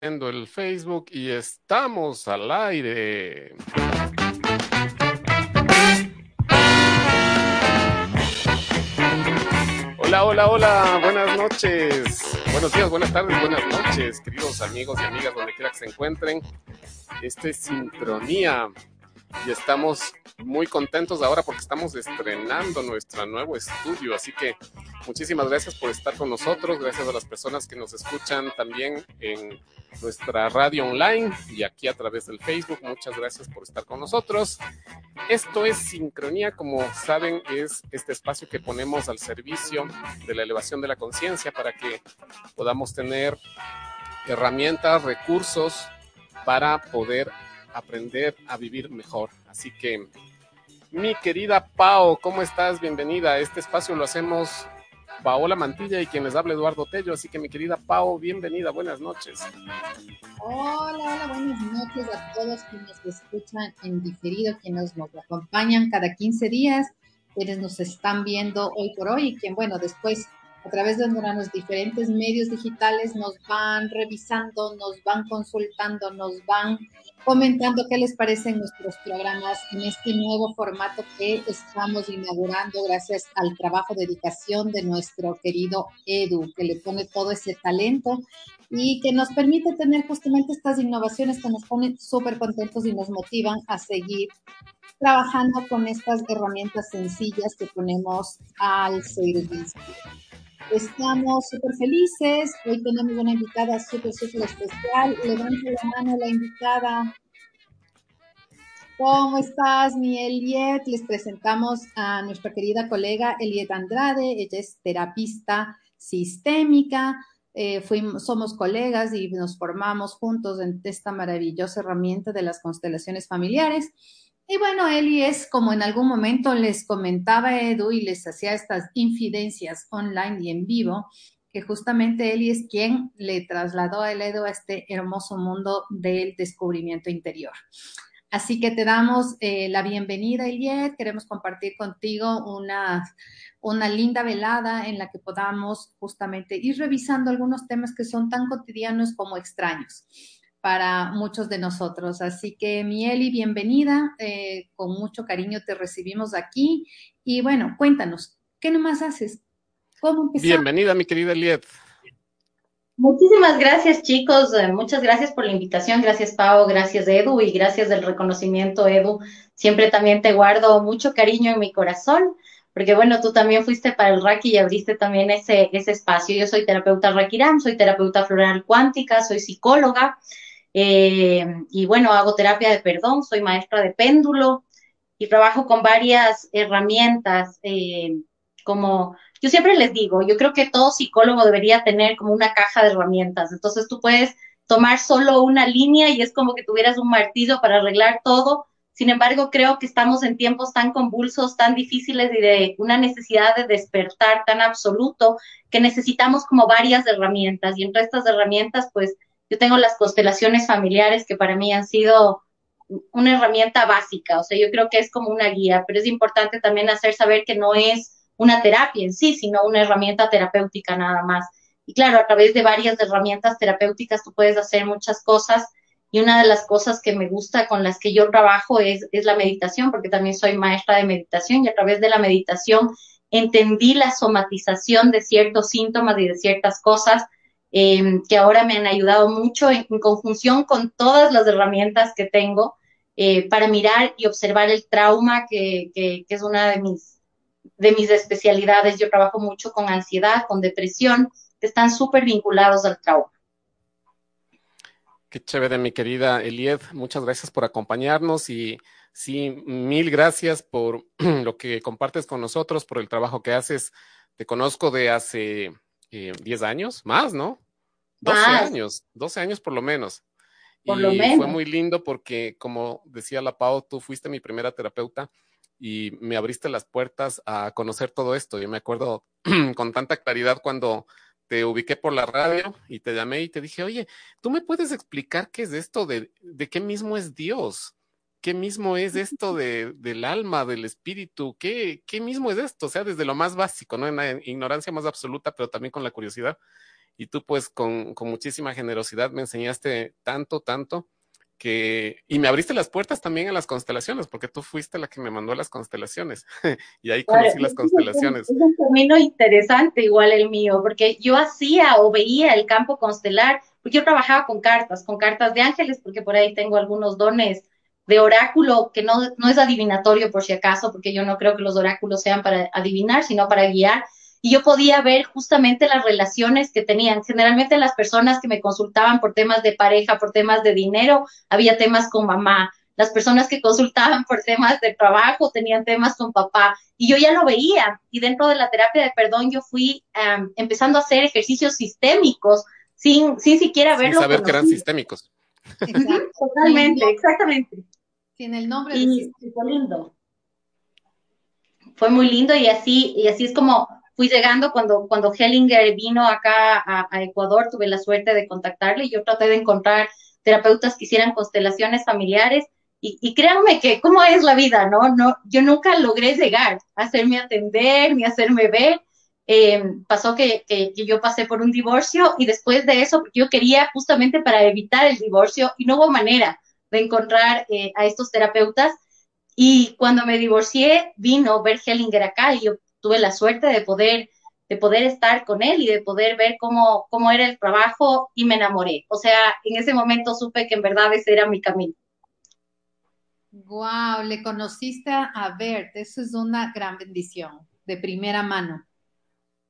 el Facebook y estamos al aire. Hola, hola, hola, buenas noches, buenos días, buenas tardes, buenas noches, queridos amigos y amigas, donde quiera que se encuentren. Este es Sincronía y estamos muy contentos ahora porque estamos estrenando nuestro nuevo estudio, así que muchísimas gracias por estar con nosotros, gracias a las personas que nos escuchan también en nuestra radio online y aquí a través del Facebook, muchas gracias por estar con nosotros. Esto es Sincronía, como saben, es este espacio que ponemos al servicio de la elevación de la conciencia para que podamos tener herramientas, recursos para poder aprender a vivir mejor. Así que, mi querida Pao, ¿cómo estás? Bienvenida. Este espacio lo hacemos Paola Mantilla y quien les habla Eduardo Tello. Así que, mi querida Pao, bienvenida. Buenas noches. Hola, hola, buenas noches a todos quienes escuchan en diferido, quienes nos acompañan cada 15 días, quienes nos están viendo hoy por hoy y quien, bueno, después a través de los diferentes medios digitales nos van revisando, nos van consultando, nos van comentando qué les parecen nuestros programas en este nuevo formato que estamos inaugurando gracias al trabajo, dedicación de nuestro querido Edu, que le pone todo ese talento y que nos permite tener justamente estas innovaciones que nos ponen súper contentos y nos motivan a seguir trabajando con estas herramientas sencillas que ponemos al servicio. Estamos súper felices. Hoy tenemos una invitada súper, súper especial. Levante la mano la invitada. ¿Cómo estás, mi Eliet? Les presentamos a nuestra querida colega Eliet Andrade. Ella es terapista sistémica. Eh, somos colegas y nos formamos juntos en esta maravillosa herramienta de las constelaciones familiares. Y bueno, Eli es como en algún momento les comentaba Edu y les hacía estas infidencias online y en vivo, que justamente Eli es quien le trasladó a Edu a este hermoso mundo del descubrimiento interior. Así que te damos eh, la bienvenida, Eliet. Queremos compartir contigo una, una linda velada en la que podamos justamente ir revisando algunos temas que son tan cotidianos como extraños para muchos de nosotros. Así que, Mieli, bienvenida. Eh, con mucho cariño te recibimos aquí. Y bueno, cuéntanos, ¿qué nomás haces? ¿Cómo Bienvenida, mi querida Eliet. Muchísimas gracias, chicos. Eh, muchas gracias por la invitación. Gracias, Pau. Gracias, Edu. Y gracias del reconocimiento, Edu. Siempre también te guardo mucho cariño en mi corazón porque bueno, tú también fuiste para el Raki y abriste también ese, ese espacio. Yo soy terapeuta Rakiram, soy terapeuta floral cuántica, soy psicóloga, eh, y bueno, hago terapia de perdón, soy maestra de péndulo y trabajo con varias herramientas, eh, como yo siempre les digo, yo creo que todo psicólogo debería tener como una caja de herramientas. Entonces tú puedes tomar solo una línea y es como que tuvieras un martillo para arreglar todo. Sin embargo, creo que estamos en tiempos tan convulsos, tan difíciles y de una necesidad de despertar tan absoluto que necesitamos como varias herramientas. Y entre estas herramientas, pues yo tengo las constelaciones familiares que para mí han sido una herramienta básica, o sea, yo creo que es como una guía, pero es importante también hacer saber que no es una terapia en sí, sino una herramienta terapéutica nada más. Y claro, a través de varias herramientas terapéuticas tú puedes hacer muchas cosas y una de las cosas que me gusta con las que yo trabajo es, es la meditación, porque también soy maestra de meditación y a través de la meditación entendí la somatización de ciertos síntomas y de ciertas cosas Em, que ahora me han ayudado mucho en, conjunción con todas las herramientas que tengo eh, para mirar y observar el trauma, que, es una de mis, de mis especialidades. Yo trabajo mucho con ansiedad, con depresión, que están súper vinculados al trauma. Qué chévere, mi querida Elied. Muchas gracias por acompañarnos y sí, mil gracias por lo que compartes con nosotros, por el trabajo que haces. Te conozco de hace 10 eh, años, más, ¿no? 12 años, 12 años por lo menos. Por y lo menos. fue muy lindo porque, como decía la Pau, tú fuiste mi primera terapeuta y me abriste las puertas a conocer todo esto. Yo me acuerdo con tanta claridad cuando te ubiqué por la radio y te llamé y te dije, oye, ¿tú me puedes explicar qué es esto de, de qué mismo es Dios? ¿Qué mismo es esto de, del alma, del espíritu? ¿Qué, ¿Qué mismo es esto? O sea, desde lo más básico, ¿no? En la ignorancia más absoluta, pero también con la curiosidad. Y tú pues con, con muchísima generosidad me enseñaste tanto, tanto que, y me abriste las puertas también a las constelaciones, porque tú fuiste la que me mandó las constelaciones, y ahí conocí las constelaciones. Es un camino interesante igual el mío, porque yo hacía o veía el campo constelar, porque yo trabajaba con cartas, con cartas de ángeles, porque por ahí tengo algunos dones de oráculo, que no, no es adivinatorio por si acaso, porque yo no creo que los oráculos sean para adivinar, sino para guiar, y yo podía ver justamente las relaciones que tenían. Generalmente las personas que me consultaban por temas de pareja, por temas de dinero, había temas con mamá. Las personas que consultaban por temas de trabajo tenían temas con papá. Y yo ya lo veía. Y dentro de la terapia de perdón yo fui empezando a hacer ejercicios sistémicos sin, sin siquiera verlo. Sin saber que eran sistémicos. Totalmente, exactamente. Sin el nombre y, fue lindo. Fue muy lindo y así, y así es como fui llegando cuando, cuando Hellinger vino acá a, Ecuador, tuve la suerte de contactarle y yo traté de encontrar terapeutas que hicieran constelaciones familiares y, créanme que cómo es la vida, ¿no? no yo nunca logré llegar a hacerme atender ni hacerme ver. Em, pasó que, que, yo pasé por un divorcio y después de eso yo quería justamente para evitar el divorcio y no hubo manera de encontrar eh, a estos terapeutas. Y cuando me divorcié, vino Bert Hellinger acá y yo tuve la suerte de poder, de poder estar con él y de poder ver cómo, cómo era el trabajo y me enamoré. O sea, en ese momento supe que en verdad ese era mi camino. Wow, le conociste a Bert, eso es una gran bendición, de primera mano.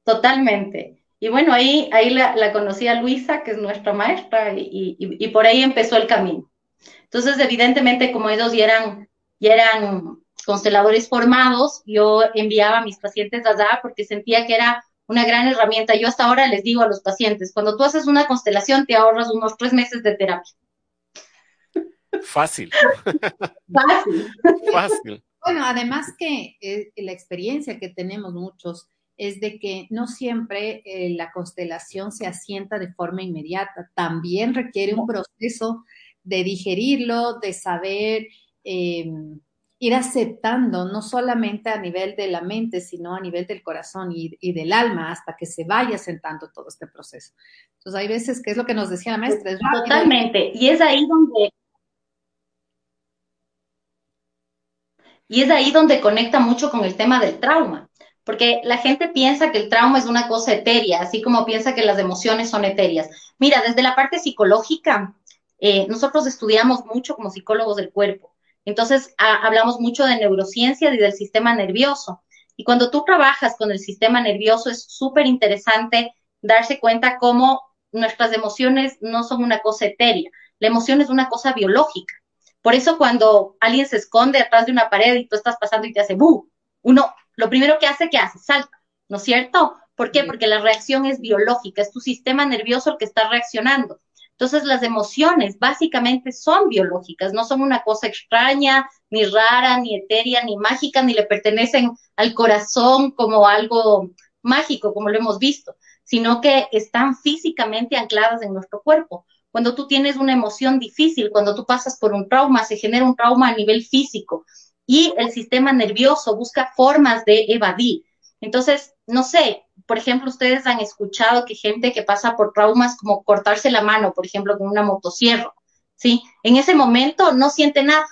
Totalmente. Y bueno, ahí, ahí la, conocí a Luisa, que es nuestra maestra, y, y, por ahí empezó el camino. Entonces, evidentemente, como ellos ya eran, ya eran consteladores formados, yo enviaba a mis pacientes allá porque sentía que era una gran herramienta. Yo hasta ahora les digo a los pacientes, cuando tú haces una constelación te ahorras unos tres meses de terapia. Fácil. Fácil. Fácil. Bueno, además que eh, la experiencia que tenemos muchos es de que no siempre eh, la constelación se asienta de forma inmediata, también requiere un proceso de digerirlo, de saber em, ir aceptando, no solamente a nivel de la mente, sino a nivel del corazón y, del alma, hasta que se vaya sentando todo este proceso. Entonces, hay veces que es lo que nos decía la maestra. Es Totalmente. Y es ahí donde... Y es ahí donde conecta mucho con el tema del trauma, porque la gente piensa que el trauma es una cosa etérea, así como piensa que las emociones son etéreas. Mira, desde la parte psicológica, eh, nosotros estudiamos mucho como psicólogos del cuerpo entonces, hablamos mucho de neurociencia y del sistema nervioso. Y cuando tú trabajas con el sistema nervioso, es súper interesante darse cuenta cómo nuestras emociones no son una cosa etérea. La emoción es una cosa biológica. Por eso cuando alguien se esconde atrás de una pared y tú estás pasando y te hace bu, uno lo primero que hace, que hace? Salta, ¿no es cierto? ¿Por qué? Porque la reacción es biológica, es tu sistema nervioso el que está reaccionando. Entonces, las emociones básicamente son biológicas, no son una cosa extraña, ni rara, ni etérea, ni mágica, ni le pertenecen al corazón como algo mágico, como lo hemos visto, sino que están físicamente ancladas en nuestro cuerpo. Cuando tú tienes una emoción difícil, cuando tú pasas por un trauma, se genera un trauma a nivel físico y el sistema nervioso busca formas de evadir. Entonces, no sé, por ejemplo, ustedes han escuchado que gente que pasa por traumas como cortarse la mano, por ejemplo, con una motosierra, ¿sí? En ese momento no siente nada.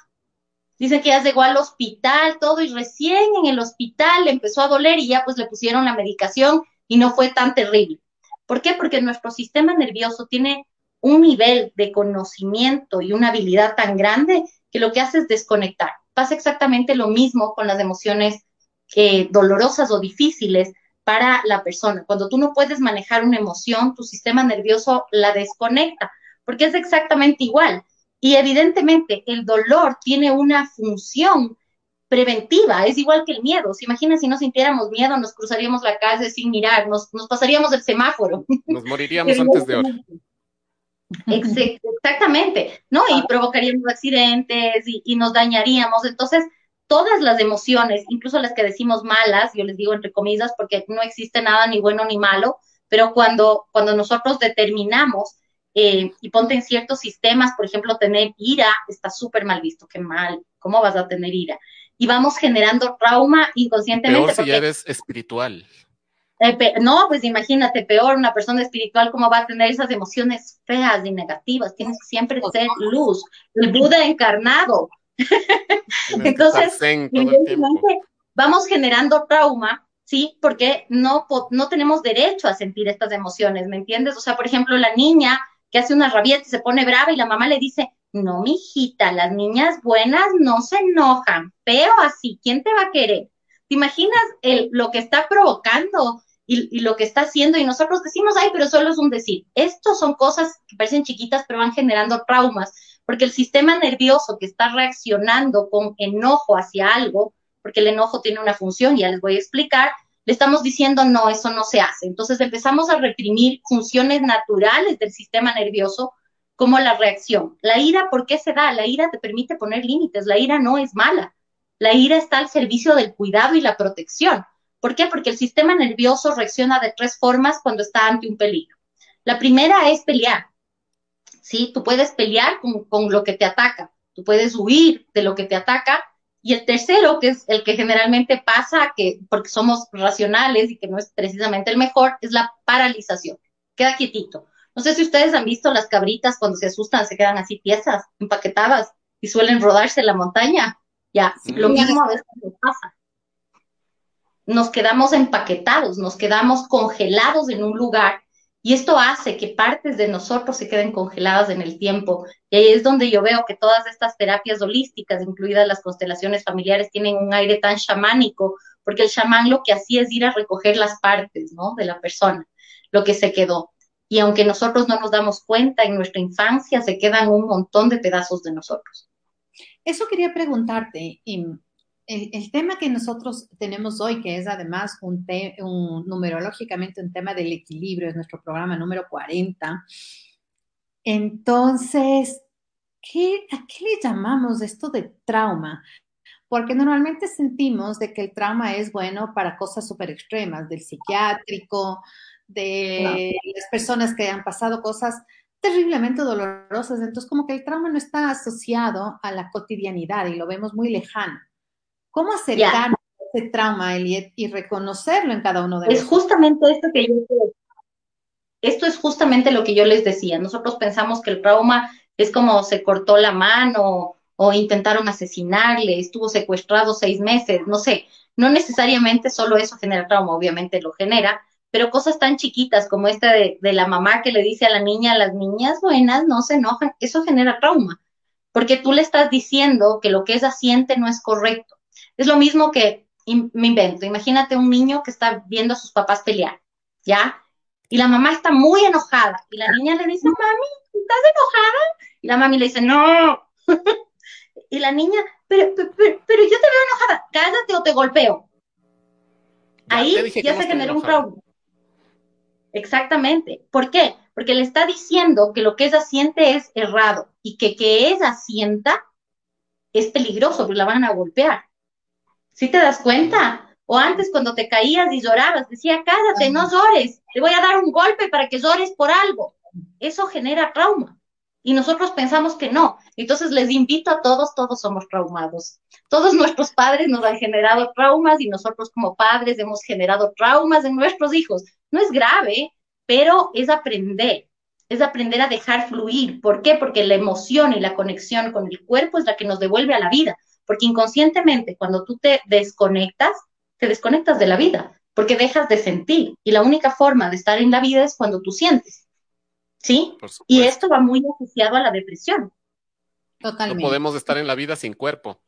Dicen que ya llegó al hospital, todo, y recién en el hospital le empezó a doler y ya pues le pusieron la medicación y no fue tan terrible. ¿Por qué? Porque nuestro sistema nervioso tiene un nivel de conocimiento y una habilidad tan grande que lo que hace es desconectar. Pasa exactamente lo mismo con las emociones eh, dolorosas o difíciles para la persona. Cuando tú no puedes manejar una emoción, tu sistema nervioso la desconecta, porque es exactamente igual. Y evidentemente el dolor tiene una función preventiva, es igual que el miedo. ¿Se imagina si no sintiéramos miedo, nos cruzaríamos la calle sin mirar, nos, pasaríamos el semáforo? Nos moriríamos antes de hoy. Exactamente, ¿no? Y provocaríamos accidentes y, y nos dañaríamos. Entonces, todas las emociones, incluso las que decimos malas, yo les digo entre comillas, porque no existe nada ni bueno ni malo, pero cuando, cuando nosotros determinamos eh, y ponte en ciertos sistemas, por ejemplo, tener ira está súper mal visto, qué mal, ¿cómo vas a tener ira? Y vamos generando trauma inconscientemente. Peor si ya eres espiritual. Eh, no, pues imagínate, peor, una persona espiritual, ¿cómo va a tener esas emociones feas y negativas? Tienes que siempre ser luz, el Buda encarnado. Entonces, vamos generando trauma, ¿sí? Porque no, no tenemos derecho a sentir estas emociones, ¿me entiendes? O sea, por ejemplo, la niña que hace una rabieta se pone brava y la mamá le dice, no, mijita, las niñas buenas no se enojan, pero así, ¿quién te va a querer? ¿Te imaginas el, lo que está provocando y, lo que está haciendo? Y nosotros decimos, ay, pero solo es un decir. Estos son cosas que parecen chiquitas, pero van generando traumas, porque el sistema nervioso que está reaccionando con enojo hacia algo, porque el enojo tiene una función, ya les voy a explicar, le estamos diciendo, no, eso no se hace. Entonces empezamos a reprimir funciones naturales del sistema nervioso como la reacción. La ira, ¿por qué se da? La ira te permite poner límites, la ira no es mala. La ira está al servicio del cuidado y la protección. ¿Por qué? Porque el sistema nervioso reacciona de tres formas cuando está ante un peligro. La primera es pelear. ¿Sí? Tú puedes pelear con, con lo que te ataca, tú puedes huir de lo que te ataca y el tercero, que es el que generalmente pasa, que porque somos racionales y que no es precisamente el mejor, es la paralización. Queda quietito. No sé si ustedes han visto las cabritas cuando se asustan, se quedan así piezas, empaquetadas y suelen rodarse en la montaña. Ya, lo mismo a veces nos pasa. Nos quedamos empaquetados, nos quedamos congelados en un lugar y esto hace que partes de nosotros se queden congeladas en el tiempo. Y ahí es donde yo veo que todas estas terapias holísticas, incluidas las constelaciones familiares, tienen un aire tan chamánico, porque el chamán lo que hacía es ir a recoger las partes, ¿no? De la persona, lo que se quedó. Y aunque nosotros no nos damos cuenta, en nuestra infancia se quedan un montón de pedazos de nosotros. Eso quería preguntarte, el, tema que nosotros tenemos hoy, que es además un, un, numerológicamente un tema del equilibrio, es nuestro programa número 40. Entonces, ¿qué, ¿a qué le llamamos esto de trauma? Porque normalmente sentimos de que el trauma es bueno para cosas súper extremas, del psiquiátrico, de las personas que han pasado cosas terriblemente dolorosas. Entonces, como que el trauma no está asociado a la cotidianidad y lo vemos muy lejano. ¿Cómo acercarnos a ese trauma, Eliet, y reconocerlo en cada uno de nosotros? Es justamente esto que yo esto es justamente lo que yo les decía. Nosotros pensamos que el trauma es como se cortó la mano o intentaron asesinarle, estuvo secuestrado seis meses, no sé. No necesariamente solo eso genera trauma, obviamente lo genera, pero cosas tan chiquitas como esta de, de la mamá que le dice a la niña, las niñas buenas no se enojan, eso genera trauma, porque tú le estás diciendo que lo que ella siente no es correcto. Es lo mismo que me invento. Imagínate un niño que está viendo a sus papás pelear, ¿ya? Y la mamá está muy enojada. Y la niña le dice, mami, ¿estás enojada? Y la mami le dice, no. y la niña, pero, pero, pero, yo te veo enojada, cállate o te golpeo. Ahí ya se genera un trauma. Exactamente. ¿Por qué? Porque le está diciendo que lo que ella siente es errado y que que ella sienta es peligroso, porque la van a golpear. ¿Sí te das cuenta? O antes cuando te caías y llorabas, decía, cállate, no llores, te voy a dar un golpe para que llores por algo. Eso genera trauma. Y nosotros pensamos que no. Entonces les invito a todos, todos somos traumados. Todos nuestros padres nos han generado traumas y nosotros como padres hemos generado traumas en nuestros hijos. No es grave, pero es aprender, es aprender a dejar fluir. ¿Por qué? Porque la emoción y la conexión con el cuerpo es la que nos devuelve a la vida. Porque inconscientemente, cuando tú te desconectas, te desconectas de la vida, porque dejas de sentir. Y la única forma de estar en la vida es cuando tú sientes. ¿Sí? Y esto va muy asociado a la depresión. Totalmente. No podemos estar en la vida sin cuerpo.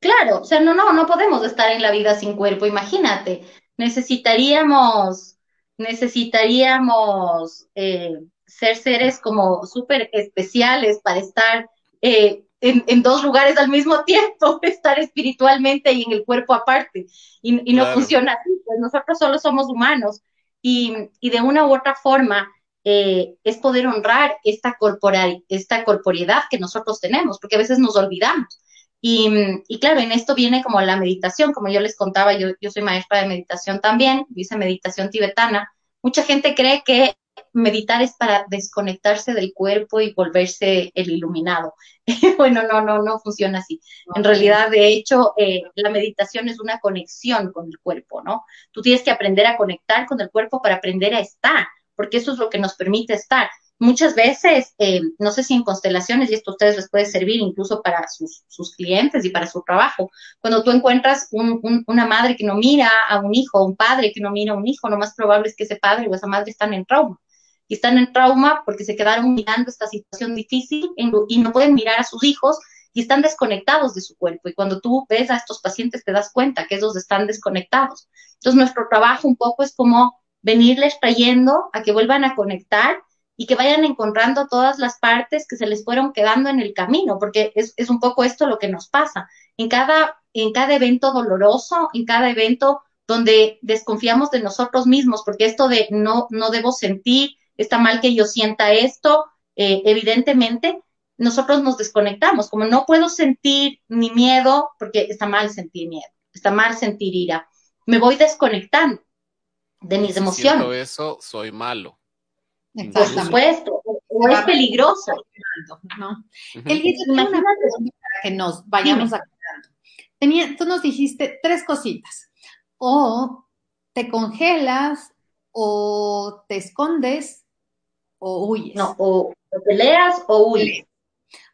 Claro, o sea, no, no, no podemos estar en la vida sin cuerpo. Imagínate, necesitaríamos, necesitaríamos eh, ser seres como súper especiales para estar eh, en, dos lugares al mismo tiempo, estar espiritualmente y en el cuerpo aparte. Y, no funciona así, pues nosotros solo somos humanos. Y, de una u otra forma eh, es poder honrar esta, corporal, esta corporeidad que nosotros tenemos, porque a veces nos olvidamos. Y, claro, en esto viene como la meditación, como yo les contaba, yo, yo soy maestra de meditación también, hice meditación tibetana. Mucha gente cree que meditar es para desconectarse del cuerpo y volverse el iluminado. bueno, no, no, no funciona así. En realidad, de hecho, eh, la meditación es una conexión con el cuerpo, ¿no? Tú tienes que aprender a conectar con el cuerpo para aprender a estar, porque eso es lo que nos permite estar. Muchas veces, eh, no sé si en constelaciones, y esto a ustedes les puede servir incluso para sus, sus clientes y para su trabajo, cuando tú encuentras una madre que no mira a un hijo, un padre que no mira a un hijo, lo más probable es que ese padre o esa madre están en trauma. Y están en trauma porque se quedaron mirando esta situación difícil y no pueden mirar a sus hijos y están desconectados de su cuerpo. Y cuando tú ves a estos pacientes te das cuenta que ellos están desconectados. Entonces nuestro trabajo un poco es como venirles trayendo a que vuelvan a conectar y que vayan encontrando todas las partes que se les fueron quedando en el camino, porque es, es, un poco esto lo que nos pasa. En cada, en cada evento doloroso, en cada evento donde desconfiamos de nosotros mismos, porque esto de no, no debo sentir, está mal que yo sienta esto, eh, evidentemente nosotros nos desconectamos, como no puedo sentir ni miedo, porque está mal sentir miedo, está mal sentir ira, me voy desconectando de mis emociones. Siento eso, soy malo. Por supuesto, o es peligroso. ¿no? Imagínate para que nos vayamos aclarando. Tenía, tú nos dijiste tres cositas. O te congelas, o te escondes, o huyes. No, o, peleas o huyes.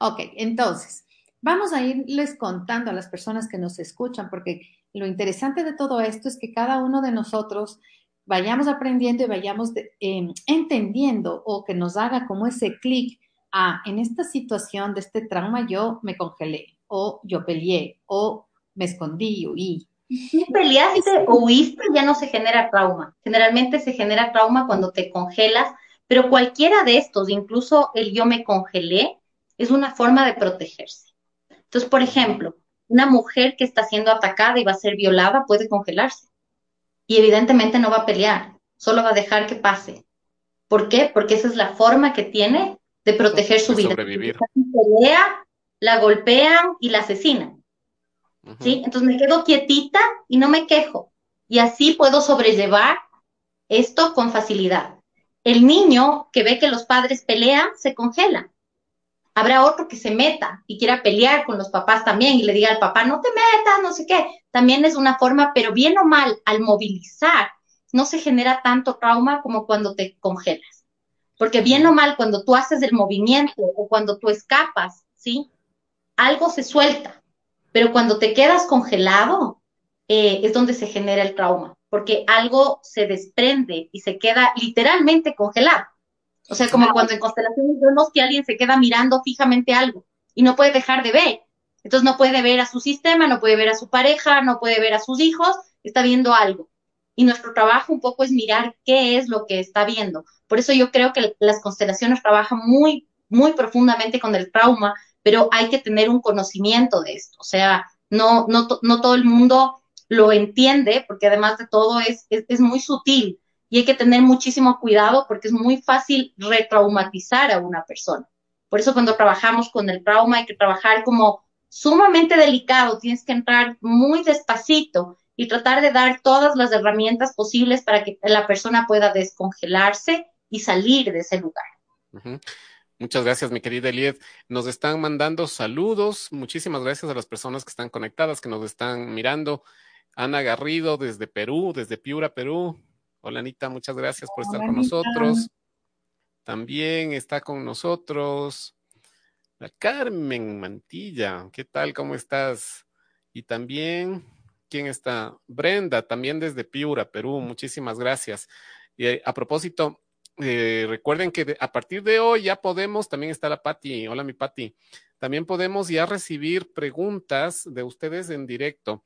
Ok, entonces, vamos a irles contando a las personas que nos escuchan, porque lo interesante de todo esto es que cada uno de nosotros vayamos aprendiendo y vayamos em, entendiendo o que nos haga como ese clic a, en esta situación de este trauma yo me congelé o yo peleé o me escondí, huí. Si peleaste o huiste, ya no se genera trauma. Generalmente se genera trauma cuando te congelas, pero cualquiera de estos, incluso el yo me congelé, es una forma de protegerse. Entonces, por ejemplo, una mujer que está siendo atacada y va a ser violada puede congelarse y evidentemente no va a pelear, solo va a dejar que pase. ¿Por qué? Porque esa es la forma que tiene de proteger su vida. Sobrevivir. Pelea, la golpean y la asesinan. ¿Sí? Entonces me quedo quietita y no me quejo. Y así puedo sobrellevar esto con facilidad. El niño que ve que los padres pelean se congela. Habrá otro que se meta y quiera pelear con los papás también y le diga al papá, no te metas, no sé qué. También es una forma, pero bien o mal, al movilizar, no se genera tanto trauma como cuando te congelas. Porque bien o mal, cuando tú haces el movimiento o cuando tú escapas, ¿sí? Algo se suelta. Pero cuando te quedas congelado, eh, es donde se genera el trauma, porque algo se desprende y se queda literalmente congelado. O sea, como cuando en constelaciones vemos que alguien se queda mirando fijamente algo y no puede dejar de ver. Entonces no puede ver a su sistema, no puede ver a su pareja, no puede ver a sus hijos, está viendo algo. Y nuestro trabajo un poco es mirar qué es lo que está viendo. Por eso yo creo que las constelaciones trabajan muy, muy profundamente con el trauma, pero hay que tener un conocimiento de esto. O sea, no, no, no todo el mundo lo entiende, porque además de todo es, es, muy sutil y hay que tener muchísimo cuidado porque es muy fácil retraumatizar a una persona. Por eso cuando trabajamos con el trauma hay que trabajar como sumamente delicado, tienes que entrar muy despacito y tratar de dar todas las herramientas posibles para que la persona pueda descongelarse y salir de ese lugar. Muchas gracias, mi querida Elied. Nos están mandando saludos. Muchísimas gracias a las personas que están conectadas, que nos están mirando. Ana Garrido desde Perú, desde Piura, Perú. Hola Anita, muchas gracias por estar con nosotros. También está con nosotros la Carmen Mantilla. ¿Qué tal? ¿Cómo estás? Y también, ¿quién está? Brenda, también desde Piura, Perú. Muchísimas gracias. Y eh, a propósito, eh, recuerden que a partir de hoy ya podemos, también está la Patti. Hola mi Patti. También podemos ya recibir preguntas de ustedes en directo.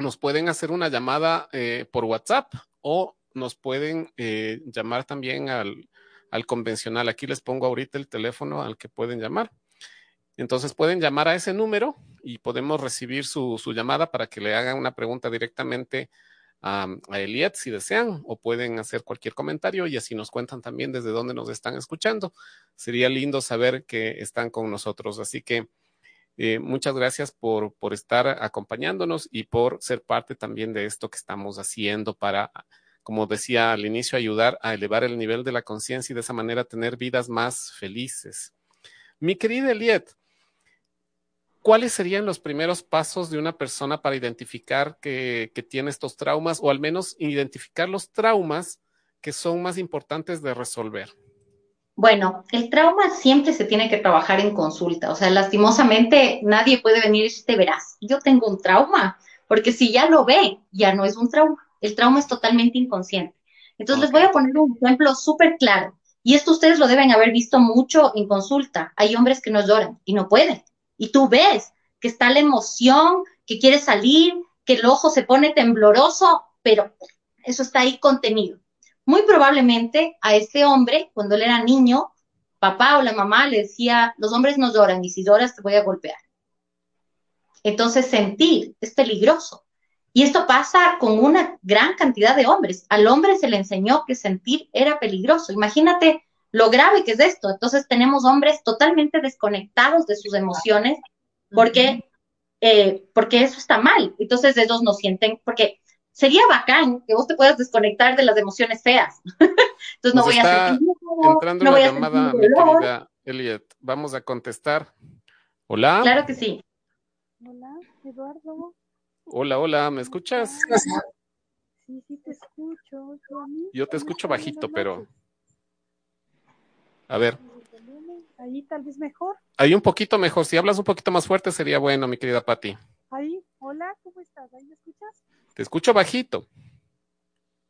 Nos pueden hacer una llamada eh, por WhatsApp o nos pueden eh, llamar también al, al, convencional. Aquí les pongo ahorita el teléfono al que pueden llamar. Entonces pueden llamar a ese número y podemos recibir su, su llamada para que le hagan una pregunta directamente a, a si desean o pueden hacer cualquier comentario y así nos cuentan también desde dónde nos están escuchando. Sería lindo saber que están con nosotros. Así que eh, muchas gracias por, por estar acompañándonos y por ser parte también de esto que estamos haciendo para como decía al inicio, ayudar a elevar el nivel de la conciencia y de esa manera tener vidas más felices. Mi querida Eliet, ¿cuáles serían los primeros pasos de una persona para identificar que, que, tiene estos traumas o al menos identificar los traumas que son más importantes de resolver? Bueno, el trauma siempre se tiene que trabajar en consulta. O sea, lastimosamente nadie puede venir y decirte, verás, yo tengo un trauma, porque si ya lo ve, ya no es un trauma. El trauma es totalmente inconsciente. Entonces okay. les voy a poner un ejemplo súper claro. Y esto ustedes lo deben haber visto mucho en consulta. Hay hombres que no lloran y no pueden. Y tú ves que está la emoción, que quiere salir, que el ojo se pone tembloroso, pero eso está ahí contenido. Muy probablemente a ese hombre, cuando él era niño, papá o la mamá le decía, los hombres no lloran y si lloras te voy a golpear. Entonces sentir es peligroso. Y esto pasa con una gran cantidad de hombres. Al hombre se le enseñó que sentir era peligroso. Imagínate lo grave que es esto. Entonces tenemos hombres totalmente desconectados de sus emociones porque, eh, porque eso está mal. Entonces ellos no sienten, porque sería bacán que vos te puedas desconectar de las emociones feas. Entonces no Nos voy está a sentir entrando no una voy a llamada, sentir mi dolor. querida Eliet. Vamos a contestar. Hola. Claro que sí. Hola, Eduardo. Hola, hola, ¿me escuchas? Sí, sí te escucho. Yo te ¿Cómo escucho bajito, pero a ver, volumen, Ahí tal vez mejor. ahí un poquito mejor. Si hablas un poquito más fuerte sería bueno, mi querida Patti. Ahí, hola, ¿cómo estás? ¿Ahí me escuchas? Te escucho bajito.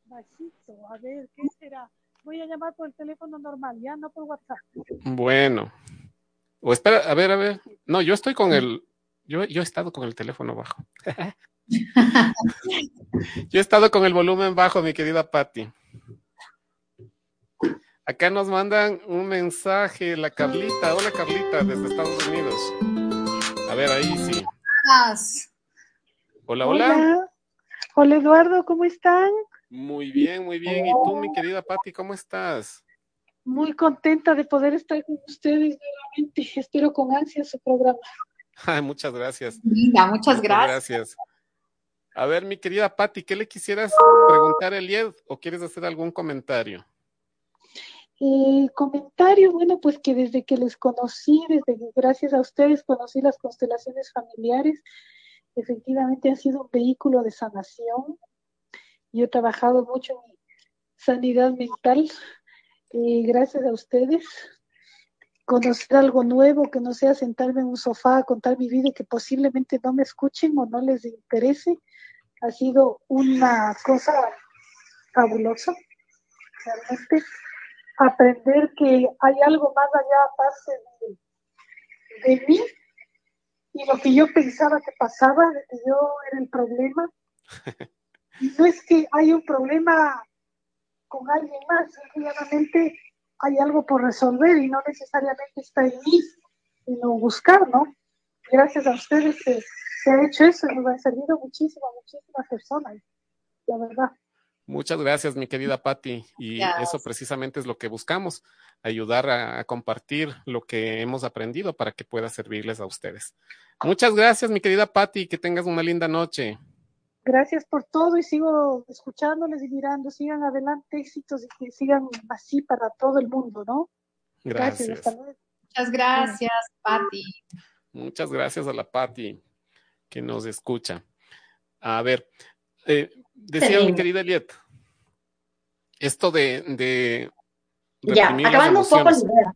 Bajito. A ver, ¿qué será? Voy a llamar por el teléfono normal, ya no por WhatsApp. Bueno. O espera, a ver, a ver. No, yo estoy con el. Yo, yo he estado con el teléfono bajo. yo he estado con el volumen bajo, mi querida Patti. Acá nos mandan un mensaje, la Carlita. Hola, Carlita, desde Estados Unidos. A ver, ahí sí. Hola, hola. Hola, Eduardo, ¿cómo están? Muy bien, muy bien. ¿Y tú, mi querida Patti, cómo estás? Muy contenta de poder estar con ustedes nuevamente. Espero con ansia su programa. Ay, muchas gracias. Linda, muchas Muchas gracias. gracias. A ver, mi querida Patti, ¿qué le quisieras preguntar a Elied o quieres hacer algún comentario? El comentario, bueno, pues que desde que les conocí, desde que gracias a ustedes conocí las constelaciones familiares, efectivamente han sido un vehículo de sanación. Yo he trabajado mucho en mi sanidad mental, gracias a ustedes. Conocer algo nuevo, que no sea sentarme en un sofá a contar mi vida y que posiblemente no me escuchen o no les interese, ha sido una cosa fabulosa, realmente aprender que hay algo más allá aparte de, de mí y lo que yo pensaba que pasaba, de que yo era el problema. Y no es que hay un problema con alguien más, sencillamente hay algo por resolver y no necesariamente está en mí, sino buscar, ¿no? Gracias a ustedes se, se ha hecho eso y nos ha servido muchísimo a muchísimas personas, la verdad. Muchas gracias, mi querida Patti. Y Gracias. eso precisamente es lo que buscamos, ayudar a, a compartir lo que hemos aprendido para que pueda servirles a ustedes. Muchas gracias, mi querida Patti, que tengas una linda noche. Gracias por todo y sigo escuchándoles y mirando. Sigan adelante, éxitos y que sigan así para todo el mundo, ¿no? Gracias. Gracias. hasta luego. Muchas gracias, Patti. Muchas gracias a la Patti que nos escucha. A ver, eh, decía mi querida Eliet, esto de, de Ya, acabando un poco la idea.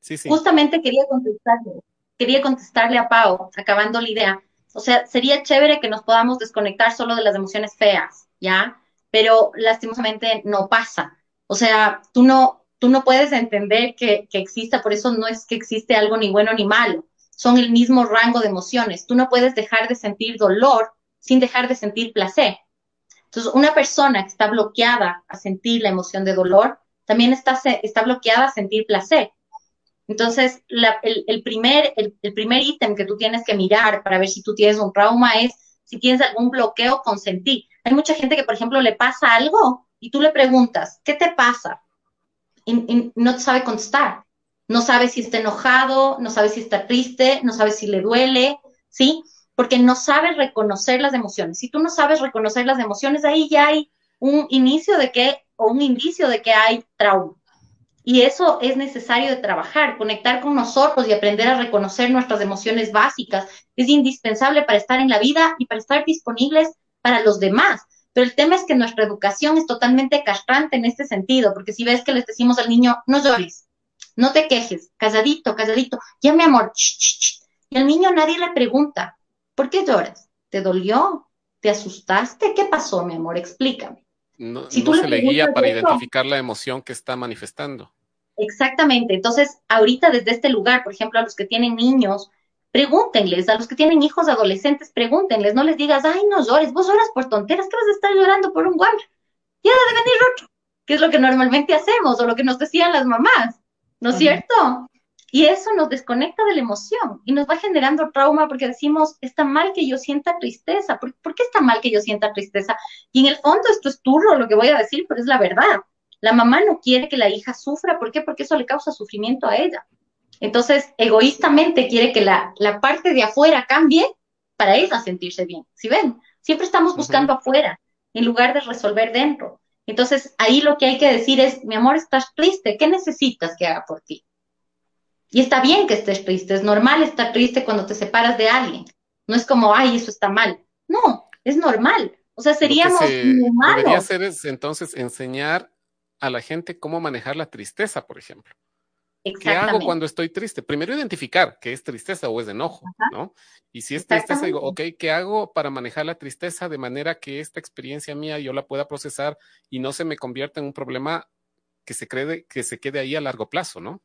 Sí, sí. Justamente quería contestarle, quería contestarle a Pau, acabando la idea. O sea, sería chévere que nos podamos desconectar solo de las emociones feas, ¿ya? Pero lastimosamente no pasa. O sea, tú no, tú no puedes entender que, que exista, por eso no es que existe algo ni bueno ni malo. Son el mismo rango de emociones. Tú no puedes dejar de sentir dolor sin dejar de sentir placer. Entonces, una persona que está bloqueada a sentir la emoción de dolor, también está, está bloqueada a sentir placer. Entonces, el, primer, el, primer ítem que tú tienes que mirar para ver si tú tienes un trauma es si tienes algún bloqueo con sentir. Hay mucha gente que, por ejemplo, le pasa algo y tú le preguntas, ¿qué te pasa? Y, no sabe contestar. No sabe si está enojado, no sabe si está triste, no sabe si le duele, ¿sí? Porque no sabe reconocer las emociones. Si tú no sabes reconocer las emociones, ahí ya hay un inicio de que, o un indicio de que hay trauma. Y eso es necesario de trabajar, conectar con nosotros y aprender a reconocer nuestras emociones básicas. Es indispensable para estar en la vida y para estar disponibles para los demás. Pero el tema es que nuestra educación es totalmente castrante en este sentido, porque si ves que les decimos al niño, no llores, no te quejes, calladito, calladito, ya mi amor, y al niño nadie le pregunta, ¿por qué lloras? ¿Te dolió? ¿Te asustaste? ¿Qué pasó, mi amor? Explícame. No, si tú se le guía para identificar la emoción que está manifestando. Exactamente. Entonces, ahorita desde este lugar, por ejemplo, a los que tienen niños, pregúntenles, a los que tienen hijos adolescentes, pregúntenles, no les digas, ay, no llores, vos lloras por tonteras, ¿qué vas a estar llorando por un guan? Ya debe venir otro, que es lo que normalmente hacemos o lo que nos decían las mamás, ¿no es cierto? Y eso nos desconecta de la emoción y nos va generando trauma porque decimos, está mal que yo sienta tristeza. ¿Por, ¿Por, qué está mal que yo sienta tristeza? Y en el fondo esto es turro lo que voy a decir, pero es la verdad. La mamá no quiere que la hija sufra. ¿Por qué? Porque eso le causa sufrimiento a ella. Entonces, egoístamente quiere que la, la parte de afuera cambie para ella sentirse bien. ¿Sí ven? Siempre estamos buscando afuera en lugar de resolver dentro. Entonces, ahí lo que hay que decir es, mi amor, estás triste, ¿qué necesitas que haga por ti? Y está bien que estés triste, es normal estar triste cuando te separas de alguien. No es como, ay, eso está mal. No, es normal. O sea, seríamos humanos. Debería hacer es entonces enseñar a la gente cómo manejar la tristeza, por ejemplo. ¿Qué hago cuando estoy triste? Primero identificar qué es tristeza o es enojo, ¿no? Y si es tristeza, digo, ok, ¿qué hago para manejar la tristeza de manera que esta experiencia mía yo la pueda procesar y no se me convierta en un problema que se, cree, que se quede ahí a largo plazo, ¿no?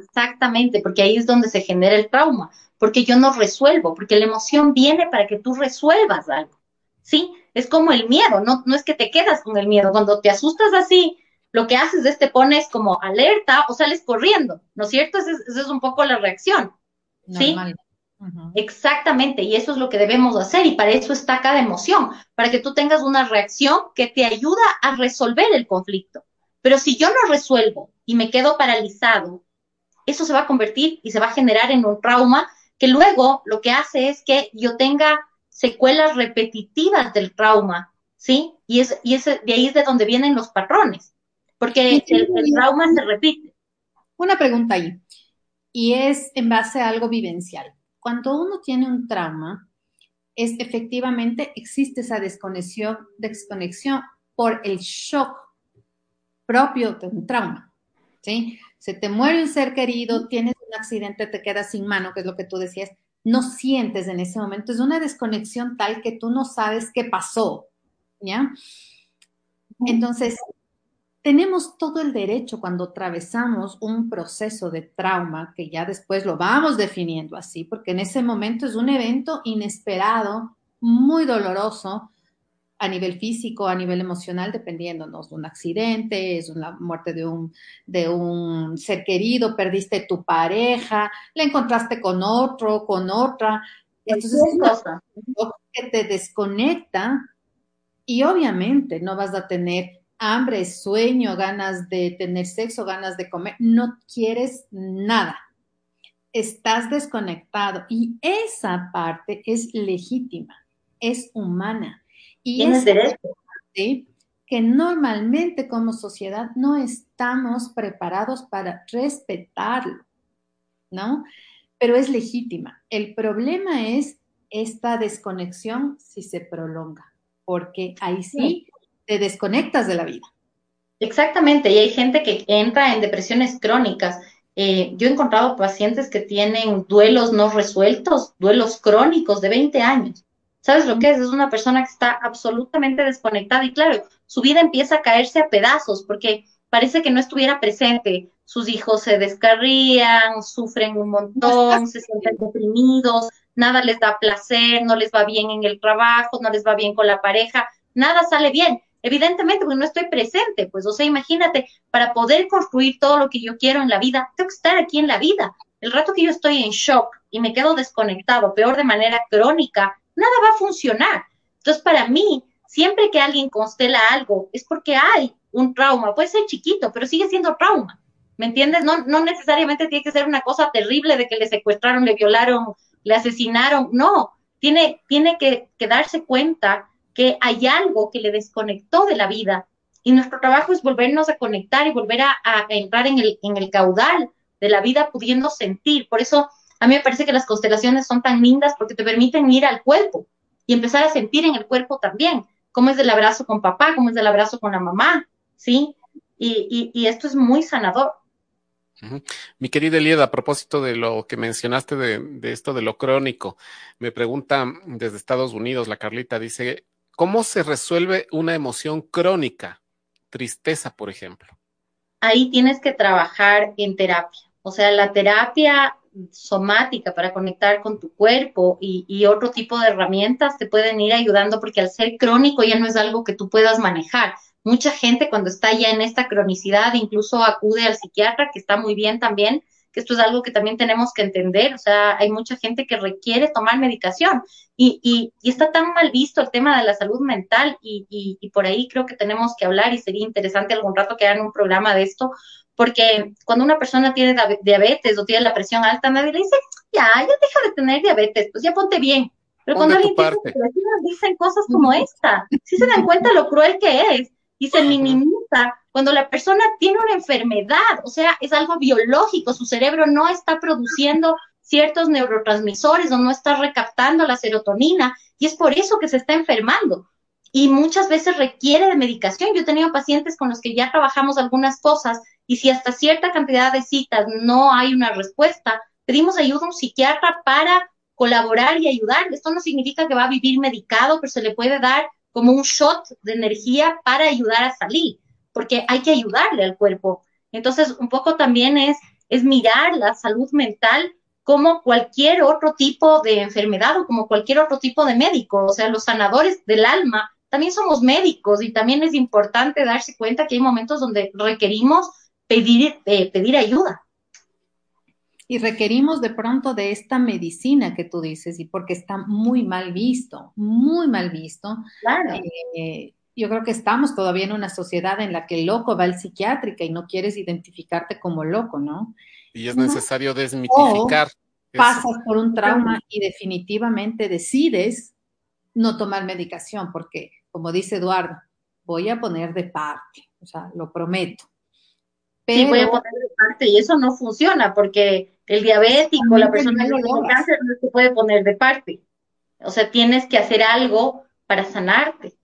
Exactamente, porque ahí es donde se genera el trauma, porque yo no resuelvo, porque la emoción viene para que tú resuelvas algo, ¿sí? Es como el miedo, no, no es que te quedas con el miedo, cuando te asustas así, lo que haces es te pones como alerta o sales corriendo, ¿no es cierto? Esa es, un poco la reacción. ¿Sí? Exactamente, y eso es lo que debemos hacer y para eso está cada emoción, para que tú tengas una reacción que te ayuda a resolver el conflicto. Pero si yo no resuelvo y me quedo paralizado, eso se va a convertir y se va a generar en un trauma que luego lo que hace es que yo tenga secuelas repetitivas del trauma, ¿sí? Y, es, y es, de ahí es de donde vienen los patrones porque el, trauma se repite. Una pregunta ahí, y es en base a algo vivencial. Cuando uno tiene un trauma, es efectivamente existe esa desconexión, desconexión por el shock propio de un trauma. ¿sí? Se te muere un ser querido, tienes un accidente, te quedas sin mano, que es lo que tú decías, no sientes en ese momento. Es una desconexión tal que tú no sabes qué pasó. ¿Ya? Entonces, tenemos todo el derecho cuando atravesamos un proceso de trauma, que ya después lo vamos definiendo así, porque en ese momento es un evento inesperado, muy doloroso a nivel físico, a nivel emocional, dependiéndonos de un accidente, es una muerte de un, de un ser querido, perdiste tu pareja, la encontraste con otro, con otra. Entonces es cosa que te desconecta y obviamente no vas a tener hambre, sueño, ganas de tener sexo, ganas de comer, no quieres nada. Estás desconectado y esa parte es legítima, es humana. Y es derecho. que normalmente como sociedad no estamos preparados para respetarlo, ¿no? Pero es legítima. El problema es esta desconexión si se prolonga, porque ahí sí te desconectas de la vida. Exactamente, y hay gente que entra en depresiones crónicas. Eh, yo he encontrado pacientes que tienen duelos no resueltos, duelos crónicos de 20 años. ¿Sabes lo que es? Es una persona que está absolutamente desconectada y claro, su vida empieza a caerse a pedazos porque parece que no estuviera presente. Sus hijos se descarrían, sufren un montón, se sienten deprimidos, nada les da placer, no les va bien en el trabajo, no les va bien con la pareja, nada sale bien. Evidentemente, porque no estoy presente, pues, o sea, imagínate, para poder construir todo lo que yo quiero en la vida, tengo que estar aquí en la vida. El rato que yo estoy en shock y me quedo desconectado, peor de manera crónica, nada va a funcionar. Entonces, para mí, siempre que alguien constela algo, es porque hay un trauma, puede ser chiquito, pero sigue siendo trauma. ¿Me entiendes? No, no necesariamente tiene que ser una cosa terrible de que le secuestraron, le violaron, le asesinaron. No, tiene, tiene que, que darse cuenta que hay algo que le desconectó de la vida. Y nuestro trabajo es volvernos a conectar y volver a, entrar en el, en el caudal de la vida pudiendo sentir. Por eso a mí me parece que las constelaciones son tan lindas porque te permiten ir al cuerpo y empezar a sentir en el cuerpo también cómo es el abrazo con papá, cómo es el abrazo con la mamá, ¿sí? Y, esto es muy sanador. Mi querida Elieda, a propósito de lo que mencionaste de, de, esto de lo crónico, me pregunta desde Estados Unidos, la Carlita dice, ¿cómo se resuelve una emoción crónica? Tristeza, por ejemplo. Ahí tienes que trabajar en terapia. O sea, la terapia somática para conectar con tu cuerpo y, otro tipo de herramientas te pueden ir ayudando porque al ser crónico ya no es algo que tú puedas manejar. Mucha gente cuando está ya en esta cronicidad incluso acude al psiquiatra, que está muy bien también, esto es algo que también tenemos que entender. O sea, hay mucha gente que requiere tomar medicación y, y, está tan mal visto el tema de la salud mental y, y por ahí creo que tenemos que hablar y sería interesante algún rato que hagan un programa de esto porque cuando una persona tiene diabetes o tiene la presión alta, nadie le dice, ya, ya deja de tener diabetes, pues ya ponte bien. Pero cuando alguien tiene dicen cosas como esta, si se dan cuenta lo cruel que es y se minimiza cuando la persona tiene una enfermedad, o sea, es algo biológico, su cerebro no está produciendo ciertos neurotransmisores o no está recaptando la serotonina y es por eso que se está enfermando. Y muchas veces requiere de medicación. Yo he tenido pacientes con los que ya trabajamos algunas cosas y si hasta cierta cantidad de citas no hay una respuesta, pedimos ayuda a un psiquiatra para colaborar y ayudar. Esto no significa que va a vivir medicado, pero se le puede dar como un shot de energía para ayudar a salir, porque hay que ayudarle al cuerpo. Entonces, un poco también es, es mirar la salud mental como cualquier otro tipo de enfermedad o como cualquier otro tipo de médico. O sea, los sanadores del alma también somos médicos y también es importante darse cuenta que hay momentos donde requerimos pedir, eh, pedir ayuda. Y requerimos de pronto de esta medicina que tú dices, y porque está muy mal visto, muy mal visto. Claro. Eh, yo creo que estamos todavía en una sociedad en la que el loco va al psiquiátrica y no quieres identificarte como loco, ¿no? Y es necesario desmitificar. pasas por un trauma y definitivamente decides no tomar medicación, porque, como dice Eduardo, voy a poner de parte, o sea, lo prometo. Sí, voy a poner de parte y eso no funciona porque el diabético, la persona que tiene cáncer no se puede poner de parte. O sea, tienes que hacer algo para sanarte.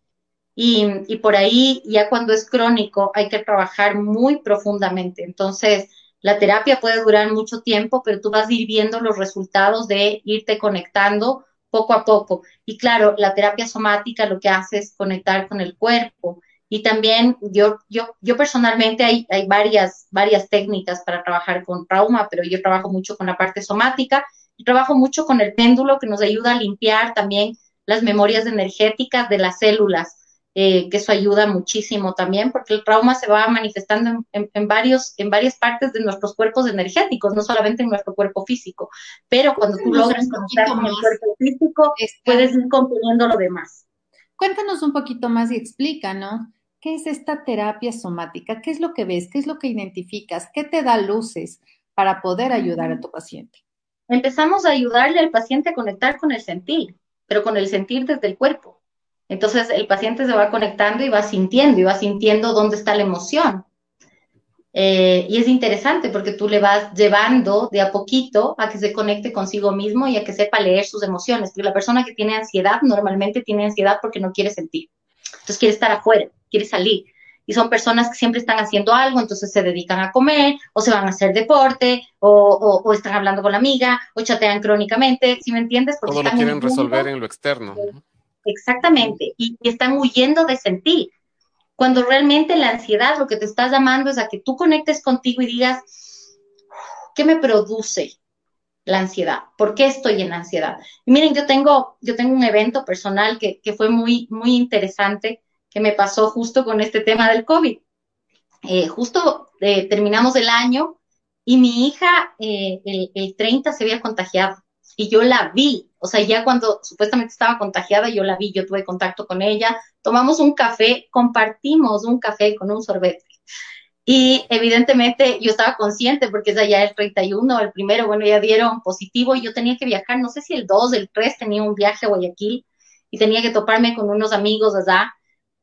Y, y, por ahí, ya cuando es crónico, hay que trabajar muy profundamente. Entonces, la terapia puede durar mucho tiempo, pero tú vas a ir viendo los resultados de irte conectando poco a poco. Y claro, la terapia somática lo que hace es conectar con el cuerpo, y también yo, yo, yo personalmente hay, hay varias, varias técnicas para trabajar con trauma, pero yo trabajo mucho con la parte somática y trabajo mucho con el péndulo que nos ayuda a limpiar también las memorias energéticas de las células, eh, que eso ayuda muchísimo también, porque el trauma se va manifestando en, varios, en varias partes de nuestros cuerpos energéticos, no solamente en nuestro cuerpo físico, pero cuando tú logras conectar con el cuerpo físico, puedes ir componiendo lo demás. Cuéntanos un poquito más y explícanos qué es esta terapia somática, qué es lo que ves, qué es lo que identificas, qué te da luces para poder ayudar a tu paciente. Empezamos a ayudarle al paciente a conectar con el sentir, pero con el sentir desde el cuerpo. Entonces el paciente se va conectando y va sintiendo y va sintiendo dónde está la emoción. Eh, y es interesante porque tú le vas llevando de a poquito a que se conecte consigo mismo y a que sepa leer sus emociones. Porque la persona que tiene ansiedad normalmente tiene ansiedad porque no quiere sentir. Entonces quiere estar afuera, quiere salir. Y son personas que siempre están haciendo algo, entonces se dedican a comer, o se van a hacer deporte, o, están hablando con la amiga, o chatean crónicamente, ¿sí me entiendes? Porque Todo lo quieren resolver en lo externo. Exactamente, y están huyendo de sentir cuando realmente la ansiedad lo que te estás llamando es a que tú conectes contigo y digas, ¿qué me produce la ansiedad? ¿Por qué estoy en ansiedad? Y miren, yo tengo, yo tengo un evento personal que, fue muy, muy interesante que me pasó justo con este tema del COVID. Eh, justo eh, terminamos el año y mi hija eh, el, el 30 se había contagiado y yo la vi, o sea, ya cuando supuestamente estaba contagiada, yo la vi, yo tuve contacto con ella, tomamos un café, compartimos un café con un sorbete. Y evidentemente yo estaba consciente porque es allá el 31, el primero, bueno, ya dieron positivo y yo tenía que viajar, no sé si el 2, el 3 tenía un viaje a Guayaquil. y tenía que toparme con unos amigos allá.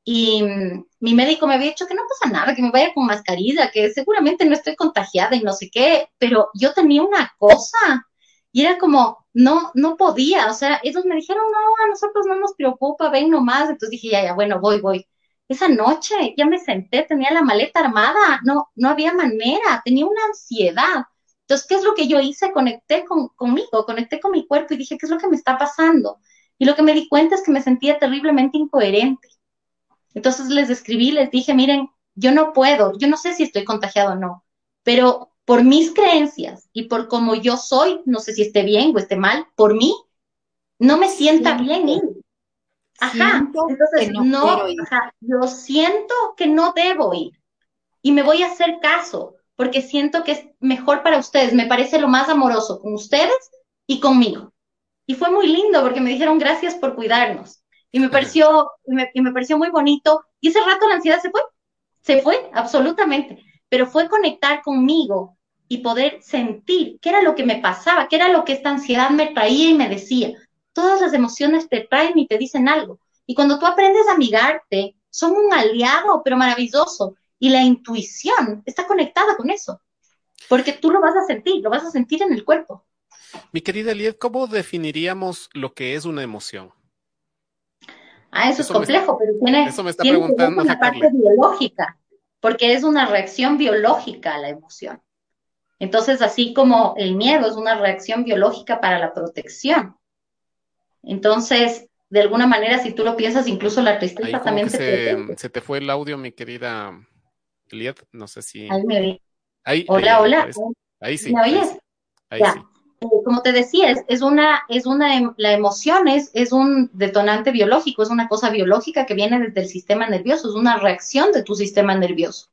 Y mm, mi médico me había dicho que no pasa nada, que me vaya con mascarilla, que seguramente no estoy contagiada y no sé qué, pero yo tenía una cosa y era como, no, no podía, o sea, ellos me dijeron, no, a nosotros no nos preocupa, ven nomás, entonces dije, ya, ya, bueno, voy, voy. Esa noche ya me senté, tenía la maleta armada, no, no había manera, tenía una ansiedad. Entonces, ¿qué es lo que yo hice? Conecté con, conmigo, conecté con mi cuerpo y dije, ¿qué es lo que me está pasando? Y lo que me di cuenta es que me sentía terriblemente incoherente. Entonces les escribí, les dije, miren, yo no puedo, yo no sé si estoy contagiado o no, pero por mis creencias y por cómo yo soy, no sé si esté bien o esté mal, por mí, no me sienta bien ir. Ajá, entonces no, yo siento que no debo ir y me voy a hacer caso porque siento que es mejor para ustedes, me parece lo más amoroso con ustedes y conmigo. Y fue muy lindo porque me dijeron gracias por cuidarnos. Y me pareció, y me pareció muy bonito. Y ese rato la ansiedad se fue, se fue, absolutamente. Pero fue conectar conmigo y poder sentir qué era lo que me pasaba, qué era lo que esta ansiedad me traía y me decía. Todas las emociones te traen y te dicen algo. Y cuando tú aprendes a amigarte, son un aliado, pero maravilloso. Y la intuición está conectada con eso. Porque tú lo vas a sentir, lo vas a sentir en el cuerpo. Mi querida Lied, ¿cómo definiríamos lo que es una emoción? Ah, eso, es complejo, pero tiene, eso me está preguntando una parte biológica, porque es una reacción biológica a la emoción. Entonces, así como el miedo es una reacción biológica para la protección. Entonces, de alguna manera, si tú lo piensas, incluso la tristeza también se, te, se te fue el audio, mi querida Liet, no sé si. Ahí me vi. Ahí, hola, hola. Ahí sí. ¿Me oyes? Ahí sí. Eh, como te decía, es, una, es una, em, la emoción es, es un detonante biológico, es una cosa biológica que viene desde el sistema nervioso, es una reacción de tu sistema nervioso.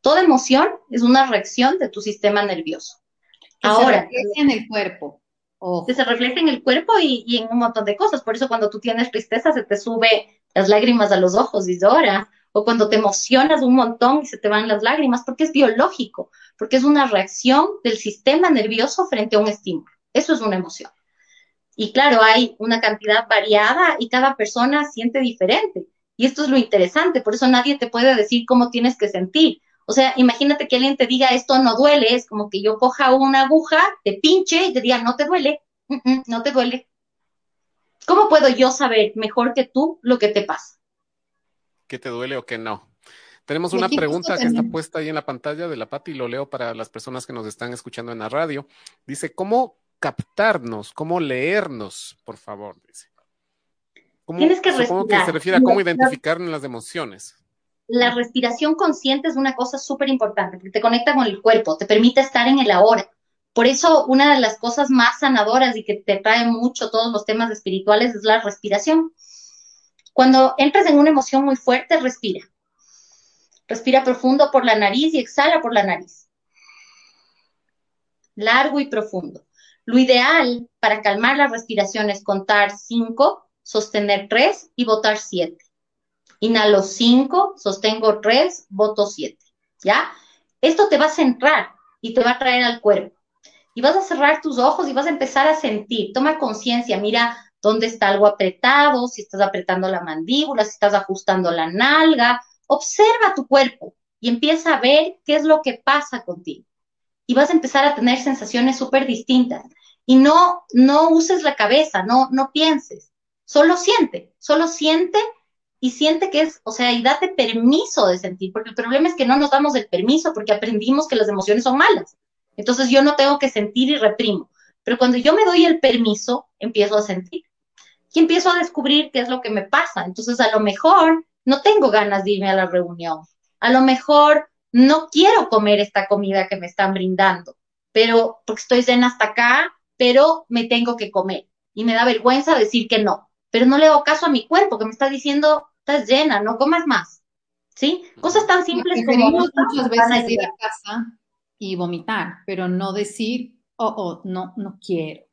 Toda emoción es una reacción de tu sistema nervioso. Que Ahora, se refleja en el cuerpo. Que se refleja en el cuerpo y, en un montón de cosas. Por eso cuando tú tienes tristeza se te sube las lágrimas a los ojos y llora. O cuando te emocionas un montón y se te van las lágrimas, porque es biológico, porque es una reacción del sistema nervioso frente a un estímulo. Eso es una emoción. Y claro, hay una cantidad variada y cada persona siente diferente. Y esto es lo interesante, por eso nadie te puede decir cómo tienes que sentir. O sea, imagínate que alguien te diga esto no duele, es como que yo coja una aguja, te pinche y te diga no te duele, no te duele. ¿Cómo puedo yo saber mejor que tú lo que te pasa? ¿Que te duele o que no? Tenemos una pregunta que está puesta ahí en la pantalla de la Pati y lo leo para las personas que nos están escuchando en la radio. Dice, ¿cómo captarnos? ¿Cómo leernos? Por favor, dice. Tienes que supongo que se refiere a cómo identificar las emociones la respiración consciente es una cosa súper importante, porque te conecta con el cuerpo, te permite estar en el ahora. Por eso, una de las cosas más sanadoras y que te trae mucho todos los temas espirituales es la respiración. Cuando entras en una emoción muy fuerte, respira. Respira profundo por la nariz y exhala por la nariz. Largo y profundo. Lo ideal para calmar la respiración es contar cinco, sostener tres y botar siete. Inhalo 5, sostengo 3, voto 7. ¿Ya? Esto te va a centrar y te va a traer al cuerpo. Y vas a cerrar tus ojos y vas a empezar a sentir. Toma conciencia, mira dónde está algo apretado, si estás apretando la mandíbula, si estás ajustando la nalga. Observa tu cuerpo y empieza a ver qué es lo que pasa contigo. Y vas a empezar a tener sensaciones súper distintas. Y no, no uses la cabeza, no, no pienses. Solo siente, solo siente y siente que es, o sea, y date permiso de sentir, porque el problema es que no nos damos el permiso porque aprendimos que las emociones son malas. Entonces yo no tengo que sentir y reprimo. Pero cuando yo me doy el permiso, empiezo a sentir. Y empiezo a descubrir qué es lo que me pasa. Entonces a lo mejor no tengo ganas de irme a la reunión. A lo mejor no quiero comer esta comida que me están brindando, pero porque estoy llena hasta acá, pero me tengo que comer. Y me da vergüenza decir que no pero no le hago caso a mi cuerpo que me está diciendo, estás llena, no comas más. ¿Sí? Cosas tan simples como... muchas veces ir a casa y vomitar, pero no decir, oh, oh, no, no quiero,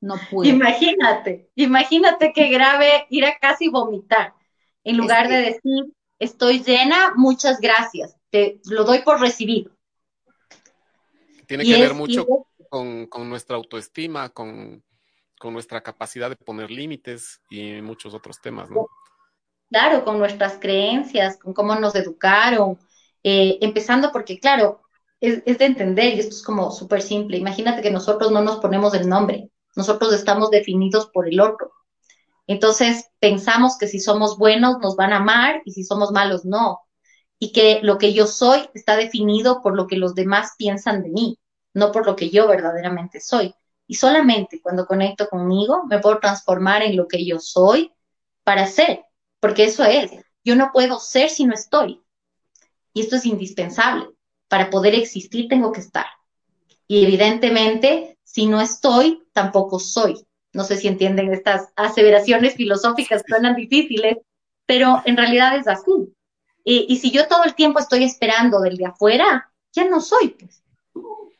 no puedo. Imagínate, imagínate qué grave ir a casa y vomitar, en lugar de decir, estoy llena, muchas gracias, te lo doy por recibido. Tiene que ver mucho con, con nuestra autoestima, con con nuestra capacidad de poner límites y muchos otros temas, ¿no? Claro, con nuestras creencias, con cómo nos educaron, eh, empezando porque, claro, es, es, de entender, y esto es como súper simple, imagínate que nosotros no nos ponemos el nombre, nosotros estamos definidos por el otro. Entonces pensamos que si somos buenos nos van a amar y si somos malos no. Y que lo que yo soy está definido por lo que los demás piensan de mí, no por lo que yo verdaderamente soy. Y solamente cuando conecto conmigo me puedo transformar en lo que yo soy para ser, porque eso es. Yo no puedo ser si no estoy. Y esto es indispensable. Para poder existir tengo que estar. Y evidentemente, si no estoy, tampoco soy. No sé si entienden estas aseveraciones filosóficas que suenan difíciles, pero en realidad es así. Y, y si yo todo el tiempo estoy esperando del de afuera, ya no soy, pues,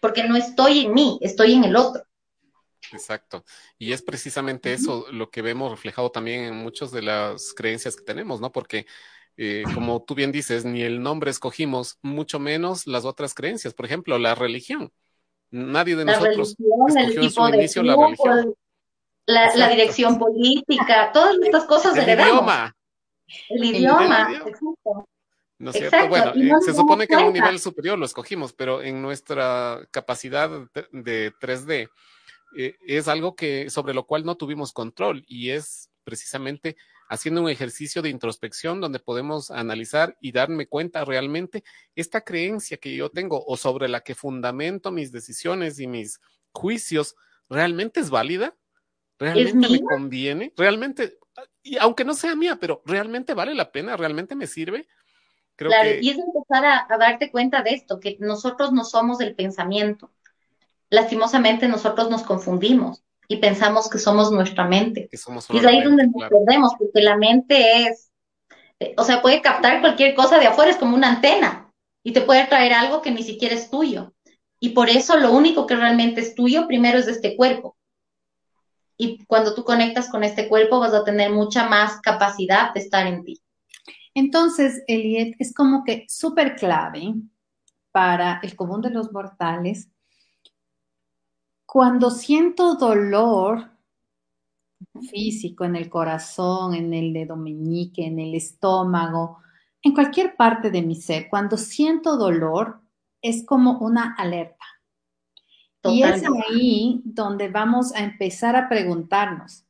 porque no estoy en mí, estoy en el otro. Exacto. Y es precisamente eso lo que vemos reflejado también en muchas de las creencias que tenemos, ¿no? Porque, eh, como tú bien dices, ni el nombre escogimos, mucho menos las otras creencias. Por ejemplo, la religión. Nadie de la nosotros religión, escogió en su de inicio la religión. La, la, dirección política, todas estas cosas el heredamos. idioma. El idioma, El idioma. exacto. ¿No es cierto? Exacto, Bueno, no eh, se supone que en un nivel superior lo escogimos, pero en nuestra capacidad de, de 3D eh, es algo que sobre lo cual no tuvimos control y es precisamente haciendo un ejercicio de introspección donde podemos analizar y darme cuenta realmente esta creencia que yo tengo o sobre la que fundamento mis decisiones y mis juicios realmente es válida, realmente me conviene, realmente, y aunque no sea mía, pero realmente vale la pena, realmente me sirve. Creo Claro, que y es empezar a, a darte cuenta de esto, que nosotros no somos el pensamiento. Lastimosamente nosotros nos confundimos y pensamos que somos nuestra mente. que somos Y es ahí donde mente, nos claro. perdemos, porque la mente es, eh, o sea, puede captar cualquier cosa de afuera, es como una antena, y te puede traer algo que ni siquiera es tuyo. Y por eso lo único que realmente es tuyo primero es de este cuerpo. Y cuando tú conectas con este cuerpo vas a tener mucha más capacidad de estar en ti. Entonces, Eliet, es como que súper clave para el común de los mortales. Cuando siento dolor físico en el corazón, en el dedo meñique, en el estómago, en cualquier parte de mi ser, cuando siento dolor, es como una alerta. Y es ahí donde vamos a empezar a preguntarnos.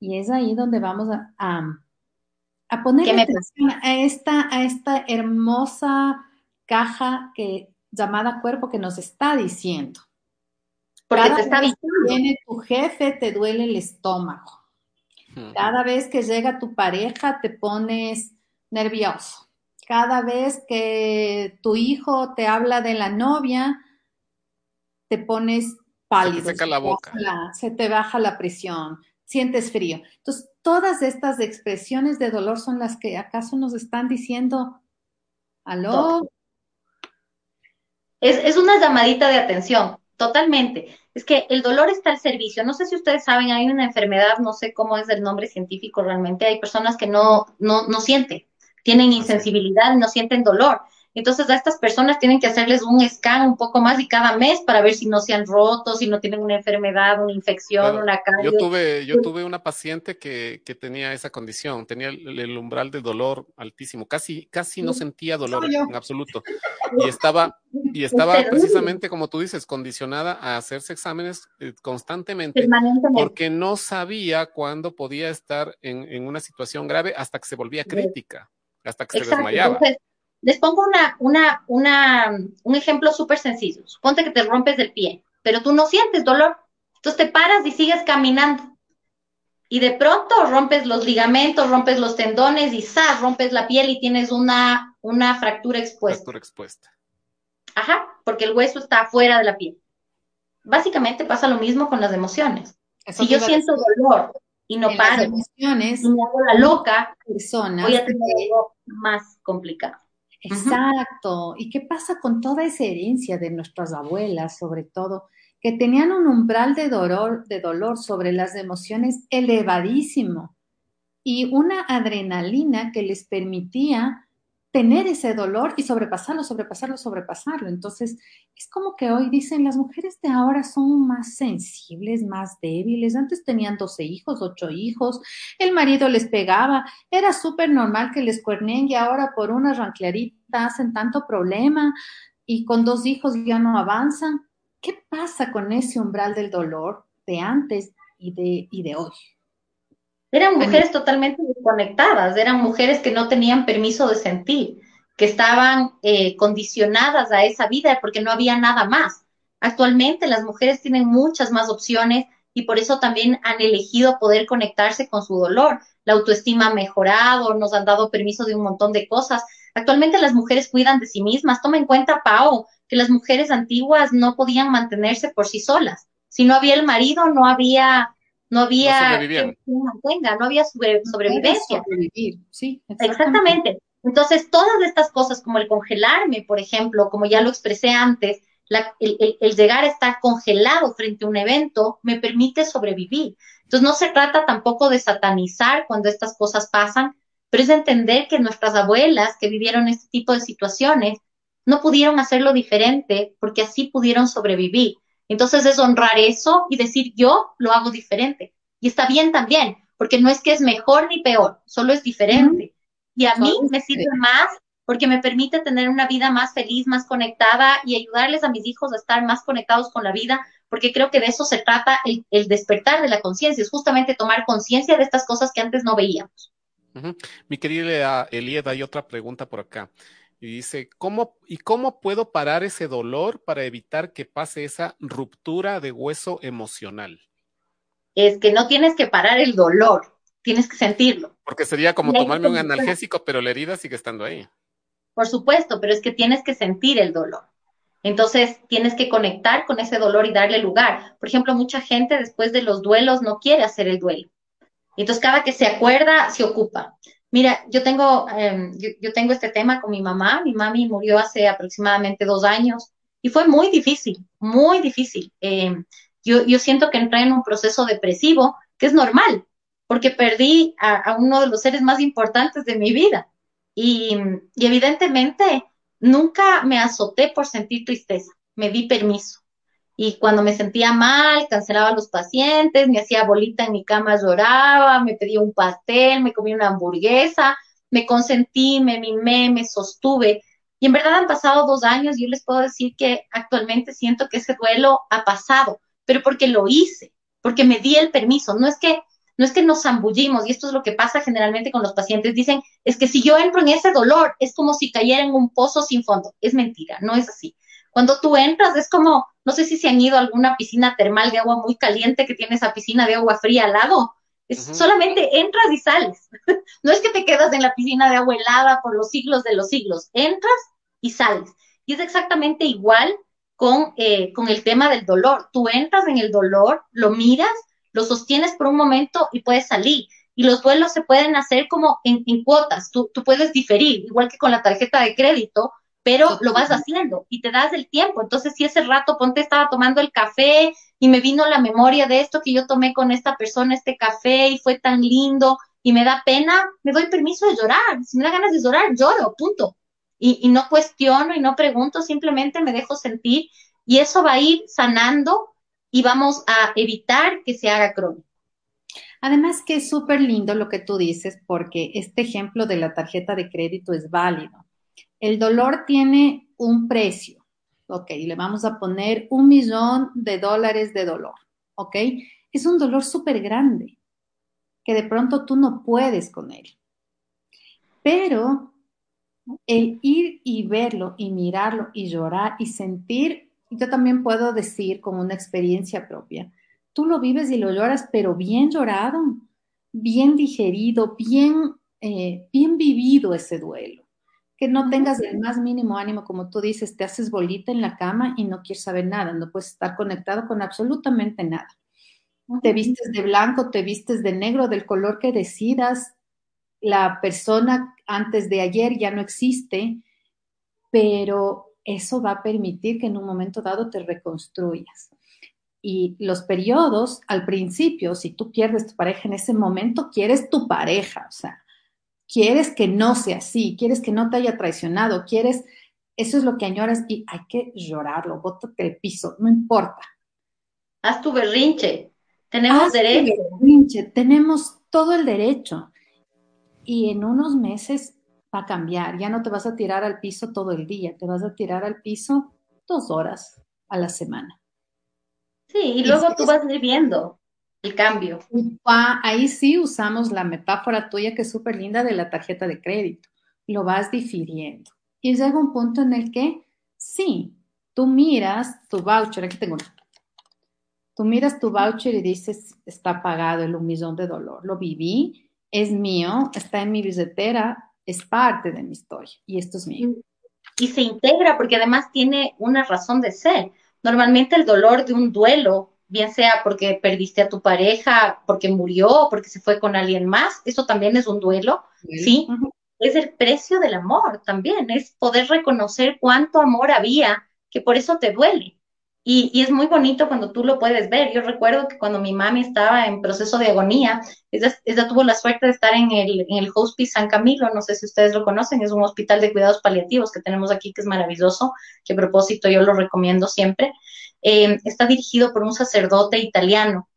Y es ahí donde vamos a, a, a poner ¿Qué me atención a esta, a esta hermosa caja que, llamada cuerpo que nos está diciendo. Porque Cada te está vez que viene tu jefe, te duele el estómago. Cada vez que llega tu pareja, te pones nervioso. Cada vez que tu hijo te habla de la novia, te pones pálido. seca la te baja boca. la- se te baja la presión, sientes frío. Entonces, todas estas expresiones de dolor son las que acaso nos están diciendo, aló, Es, es una llamadita de atención, totalmente. Es que el dolor está al servicio. No sé si ustedes saben, hay una enfermedad, no sé cómo es el nombre científico realmente. Hay personas que no, no, no sienten, tienen Así. insensibilidad, no sienten dolor. Entonces a estas personas tienen que hacerles un scan un poco más y cada mes para ver si no se han roto, si no tienen una enfermedad, una infección, Claro, una carie. Yo tuve, yo tuve una paciente que, que tenía esa condición, tenía el, el umbral de dolor altísimo, casi, casi no sentía dolor en absoluto. Y estaba, y estaba precisamente, como tú dices, condicionada a hacerse exámenes eh, constantemente porque no sabía cuándo podía estar en, en una situación grave hasta que se volvía crítica, hasta que se desmayaba. Entonces, les pongo una, una, una, un ejemplo súper sencillo. Suponte que te rompes el pie, pero tú no sientes dolor. Entonces te paras y sigues caminando. Y de pronto rompes los ligamentos, rompes los tendones y ¡zas! rompes la piel y tienes una, una fractura expuesta. Fractura expuesta. Ajá, porque el hueso está afuera de la piel. Básicamente pasa lo mismo con las emociones. Eso Si yo siento dolor y no paro emociones, y me hago la loca, personas voy a tener algo más complicado. Exacto. ¿Y qué pasa con toda esa herencia de nuestras abuelas, sobre todo, que tenían un umbral de dolor, de dolor sobre las emociones elevadísimo y una adrenalina que les permitía tener ese dolor y sobrepasarlo, sobrepasarlo, sobrepasarlo. Entonces, es como que hoy dicen, las mujeres de ahora son más sensibles, más débiles. Antes tenían 12 hijos, 8 hijos, el marido les pegaba, era súper normal que les cuerneen y ahora por una ranclarita hacen tanto problema y con dos hijos ya no avanzan. ¿Qué pasa con ese umbral del dolor de antes y de, y de hoy? Eran mujeres totalmente desconectadas, eran mujeres que no tenían permiso de sentir, que estaban eh, condicionadas a esa vida porque no había nada más. Actualmente las mujeres tienen muchas más opciones y por eso también han elegido poder conectarse con su dolor. La autoestima ha mejorado, nos han dado permiso de un montón de cosas. Actualmente las mujeres cuidan de sí mismas. Toma en cuenta, Pau, que las mujeres antiguas no podían mantenerse por sí solas. Si no había el marido, no había no había no mantenga, no había sobrevivencia. Sí, exactamente. Entonces, todas estas cosas, como el congelarme, por ejemplo, como ya lo expresé antes, el, llegar a estar congelado frente a un evento me permite sobrevivir. Entonces, no se trata tampoco de satanizar cuando estas cosas pasan, pero es entender que nuestras abuelas que vivieron este tipo de situaciones no pudieron hacerlo diferente porque así pudieron sobrevivir. Entonces es honrar eso y decir yo lo hago diferente. Y está bien también, porque no es que es mejor ni peor, solo es diferente. Y a mí me sirve más porque me permite tener una vida más feliz, más conectada y ayudarles a mis hijos a estar más conectados con la vida, porque creo que de eso se trata el, despertar de la conciencia, es justamente tomar conciencia de estas cosas que antes no veíamos. Mi querida Elied, hay otra pregunta por acá. Y dice, ¿cómo, ¿y cómo puedo parar ese dolor para evitar que pase esa ruptura de hueso emocional? Es que no tienes que parar el dolor, tienes que sentirlo. Porque sería como tomarme un analgésico, pero la herida sigue estando ahí. Por supuesto, pero es que tienes que sentir el dolor. Entonces tienes que conectar con ese dolor y darle lugar. Por ejemplo, mucha gente después de los duelos no quiere hacer el duelo. Entonces cada que se acuerda, se ocupa. Mira, yo tengo, em, yo, tengo este tema con mi mamá. Mi mami murió hace aproximadamente dos años y fue muy difícil, muy difícil. Em, yo, yo siento que entré en un proceso depresivo, que es normal, porque perdí a, uno de los seres más importantes de mi vida. Y, y evidentemente nunca me azoté por sentir tristeza, me di permiso y cuando me sentía mal, cancelaba a los pacientes, me hacía bolita en mi cama, lloraba, me pedía un pastel, me comía una hamburguesa, me consentí, me mimé, me sostuve. Y en verdad han pasado dos años y yo les puedo decir que actualmente siento que ese duelo ha pasado, pero porque lo hice, porque me di el permiso. No es que no es que nos zambullimos, y esto es lo que pasa generalmente con los pacientes, dicen, es que si yo entro en ese dolor, es como si cayera en un pozo sin fondo. Es mentira, no es así. Cuando tú entras es como, no sé si se han ido a alguna piscina termal de agua muy caliente que tiene esa piscina de agua fría al lado. Es solamente entras y sales. no es que te quedas en la piscina de agua helada por los siglos de los siglos. Entras y sales. Y es exactamente igual con, eh, con el tema del dolor. Tú entras en el dolor, lo miras, lo sostienes por un momento y puedes salir. Y los duelos se pueden hacer como en, en cuotas. Tú, tú puedes diferir, igual que con la tarjeta de crédito pero lo vas haciendo y te das el tiempo. Entonces, si ese rato, ponte, estaba tomando el café y me vino la memoria de esto que yo tomé con esta persona, este café, y fue tan lindo y me da pena, me doy permiso de llorar. Si me da ganas de llorar, lloro, punto. Y, y no cuestiono y no pregunto, simplemente me dejo sentir y eso va a ir sanando y vamos a evitar que se haga crónico. Además que es súper lindo lo que tú dices porque este ejemplo de la tarjeta de crédito es válido el dolor tiene un precio, ¿ok? Le vamos a poner un millón de dólares de dolor, ¿ok? Es un dolor súper grande que de pronto tú no puedes con él. Pero el ir y verlo y mirarlo y llorar y sentir, yo también puedo decir con una experiencia propia, tú lo vives y lo lloras, pero bien llorado, bien digerido, bien, eh, bien vivido ese duelo que no tengas el más mínimo ánimo, como tú dices, te haces bolita en la cama y no quieres saber nada, no puedes estar conectado con absolutamente nada. Te vistes de blanco, te vistes de negro, del color que decidas. La persona antes de ayer ya no existe, pero eso va a permitir que en un momento dado te reconstruyas. Y los periodos, al principio, si tú pierdes tu pareja en ese momento, quieres tu pareja, o sea, quieres que no sea así, quieres que no te haya traicionado, quieres, eso es lo que añoras y hay que llorarlo, bótate el piso, no importa. Haz tu berrinche, tenemos derecho. berrinche, tenemos todo el derecho. Y en unos meses va a cambiar, ya no te vas a tirar al piso todo el día, te vas a tirar al piso dos horas a la semana. Sí, y, luego tú vas viviendo el cambio. Ahí sí usamos la metáfora tuya que es súper linda de la tarjeta de crédito. Lo vas difiriendo. Y llega un punto en el que sí, tú miras tu voucher, aquí tengo una. Tú miras tu voucher y dices, está pagado el un millón de dolor. Lo viví, es mío, está en mi billetera, es parte de mi historia y esto es mío. Y se integra porque además tiene una razón de ser. Normalmente el dolor de un duelo, bien sea porque perdiste a tu pareja, porque murió, porque se fue con alguien más, eso también es un duelo, ¿sí? Es el precio del amor también, es poder reconocer cuánto amor había, que por eso te duele. Y, es muy bonito cuando tú lo puedes ver. Yo recuerdo que cuando mi mami estaba en proceso de agonía, ella, tuvo la suerte de estar en el, en el Hospice San Camilo, no sé si ustedes lo conocen, es un hospital de cuidados paliativos que tenemos aquí, que es maravilloso, que a propósito yo lo recomiendo siempre. Eh, está dirigido por un sacerdote italiano,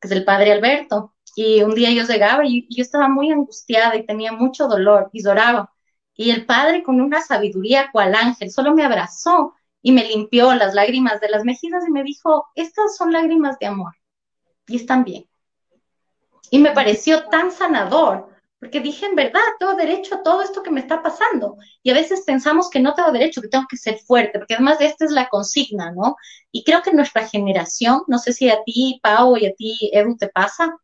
que es el padre Alberto. Y un día yo llegaba y yo estaba muy angustiada y tenía mucho dolor y lloraba. Y el padre, con una sabiduría cual ángel, solo me abrazó y me limpió las lágrimas de las mejillas y me dijo, estas son lágrimas de amor y están bien. Y me pareció tan sanador, porque dije, en verdad, tengo derecho a todo esto que me está pasando. Y a veces pensamos que no tengo derecho, que tengo que ser fuerte, porque además de esta es la consigna, ¿no? Y creo que nuestra generación, no sé si a ti, Pau, y a ti, Edu, te pasa,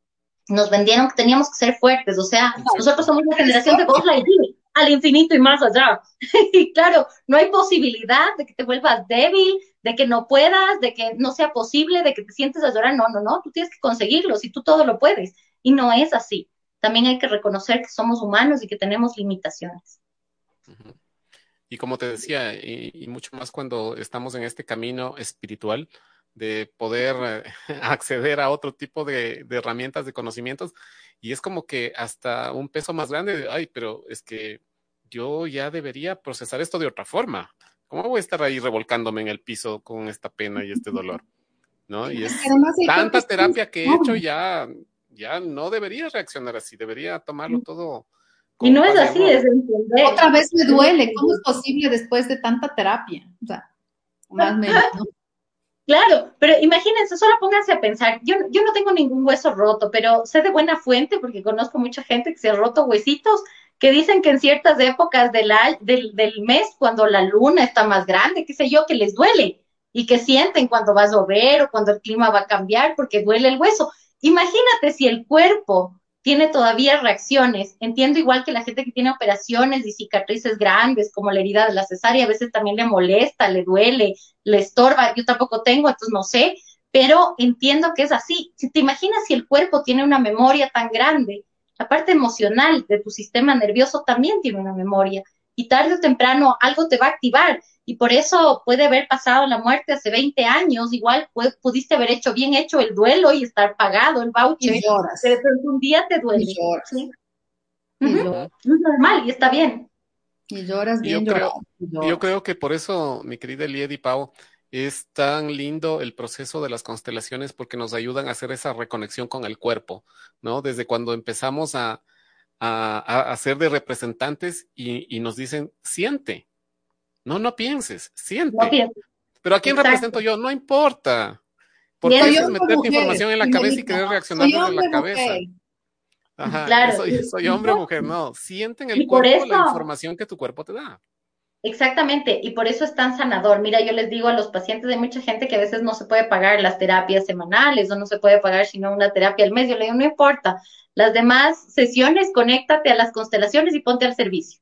nos vendieron que teníamos que ser fuertes, o sea, nosotros somos una generación de Buzz Lightyear, al infinito y más allá. y claro, no hay posibilidad de que te vuelvas débil, de que no puedas, de que no sea posible, de que te sientes a llorar. No, no, no, tú tienes que conseguirlo, si tú todo lo puedes. Y no es así. También hay que reconocer que somos humanos y que tenemos limitaciones. Y como te decía, y, mucho más cuando estamos en este camino espiritual, de poder eh, acceder a otro tipo de, de, herramientas, de conocimientos, y es como que hasta un peso más grande de, ay, pero es que yo ya debería procesar esto de otra forma. ¿Cómo voy a estar ahí revolcándome en el piso con esta pena y este dolor? ¿No? Y es tanta terapia que he hecho ya, ya no debería reaccionar así, debería tomarlo todo. Y no es así, es entender. Otra vez me duele, ¿cómo es posible después de tanta terapia? O sea, más menos, ¿no? Claro, pero imagínense, solo pónganse a pensar, yo, yo no tengo ningún hueso roto, pero sé de buena fuente porque conozco mucha gente que se ha roto huesitos que dicen que en ciertas épocas del, del, del mes, cuando la luna está más grande, qué sé yo, que les duele y que sienten cuando va a llover o cuando el clima va a cambiar porque duele el hueso. Imagínate si el cuerpo tiene todavía reacciones. Entiendo igual que la gente que tiene operaciones y cicatrices grandes, como la herida de la cesárea, a veces también le molesta, le duele, le estorba. Yo tampoco tengo, entonces no sé, pero entiendo que es así. Si te imaginas si el cuerpo tiene una memoria tan grande, la parte emocional de tu sistema nervioso también tiene una memoria y tarde o temprano algo te va a activar y por eso puede haber pasado la muerte hace 20 años, igual pudiste haber hecho bien hecho el duelo y estar pagado el voucher, y pero un día te duele. ¿sí? Es normal y está bien. Y lloras bien yo creo, Yo creo que por eso, mi querida Elied y Pau, es tan lindo el proceso de las constelaciones porque nos ayudan a hacer esa reconexión con el cuerpo, ¿no? Desde cuando empezamos a, a, a ser de representantes y, y nos dicen, siente, no, no pienses, siente. Pero ¿a quién represento yo? No importa. Porque a veces meterte información en la cabeza y querer reaccionar desde la cabeza. Ajá, claro. soy, hombre o mujer, no. Siente en el cuerpo la información que tu cuerpo te da. Exactamente, y por eso es tan sanador. Mira, yo les digo a los pacientes de mucha gente que a veces no se puede pagar las terapias semanales o no se puede pagar sino una terapia al mes. Yo le digo, no importa, las demás sesiones, conéctate a las constelaciones y ponte al servicio.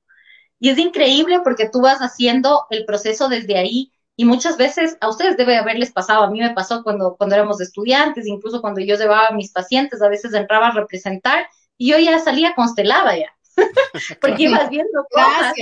Y es increíble porque tú vas haciendo el proceso desde ahí y muchas veces a ustedes debe haberles pasado, a mí me pasó cuando, cuando éramos estudiantes, incluso cuando yo llevaba a mis pacientes, a veces entraba a representar y yo ya salía constelada ya. porque ibas viendo cosas,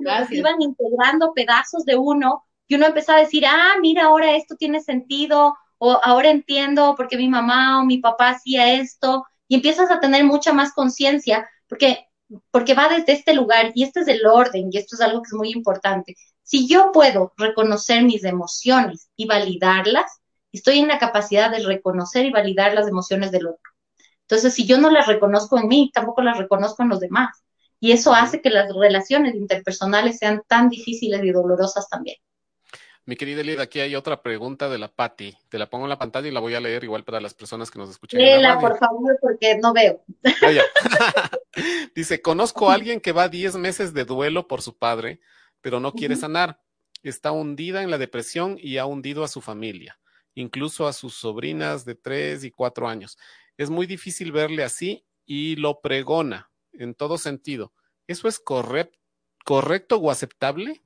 gracias, iban integrando pedazos de uno y uno empezaba a decir, ah, mira, ahora esto tiene sentido, o ahora entiendo porque mi mamá o mi papá hacía esto, y empiezas a tener mucha más conciencia, porque porque va desde este lugar y este es el orden y esto es algo que es muy importante. Si yo puedo reconocer mis emociones y validarlas, estoy en la capacidad de reconocer y validar las emociones del otro. Entonces, si yo no las reconozco en mí, tampoco las reconozco en los demás. Y eso hace que las relaciones interpersonales sean tan difíciles y dolorosas también. Mi querida Elida, aquí hay otra pregunta de la Patti. Te la pongo en la pantalla y la voy a leer igual para las personas que nos escuchan. Léela, por favor, porque no veo. Dice, conozco a alguien que va 10 meses de duelo por su padre, pero no quiere sanar. Está hundida en la depresión y ha hundido a su familia, incluso a sus sobrinas de 3 y 4 años. Es muy difícil verle así y lo pregona en todo sentido. ¿Eso es correcto o aceptable?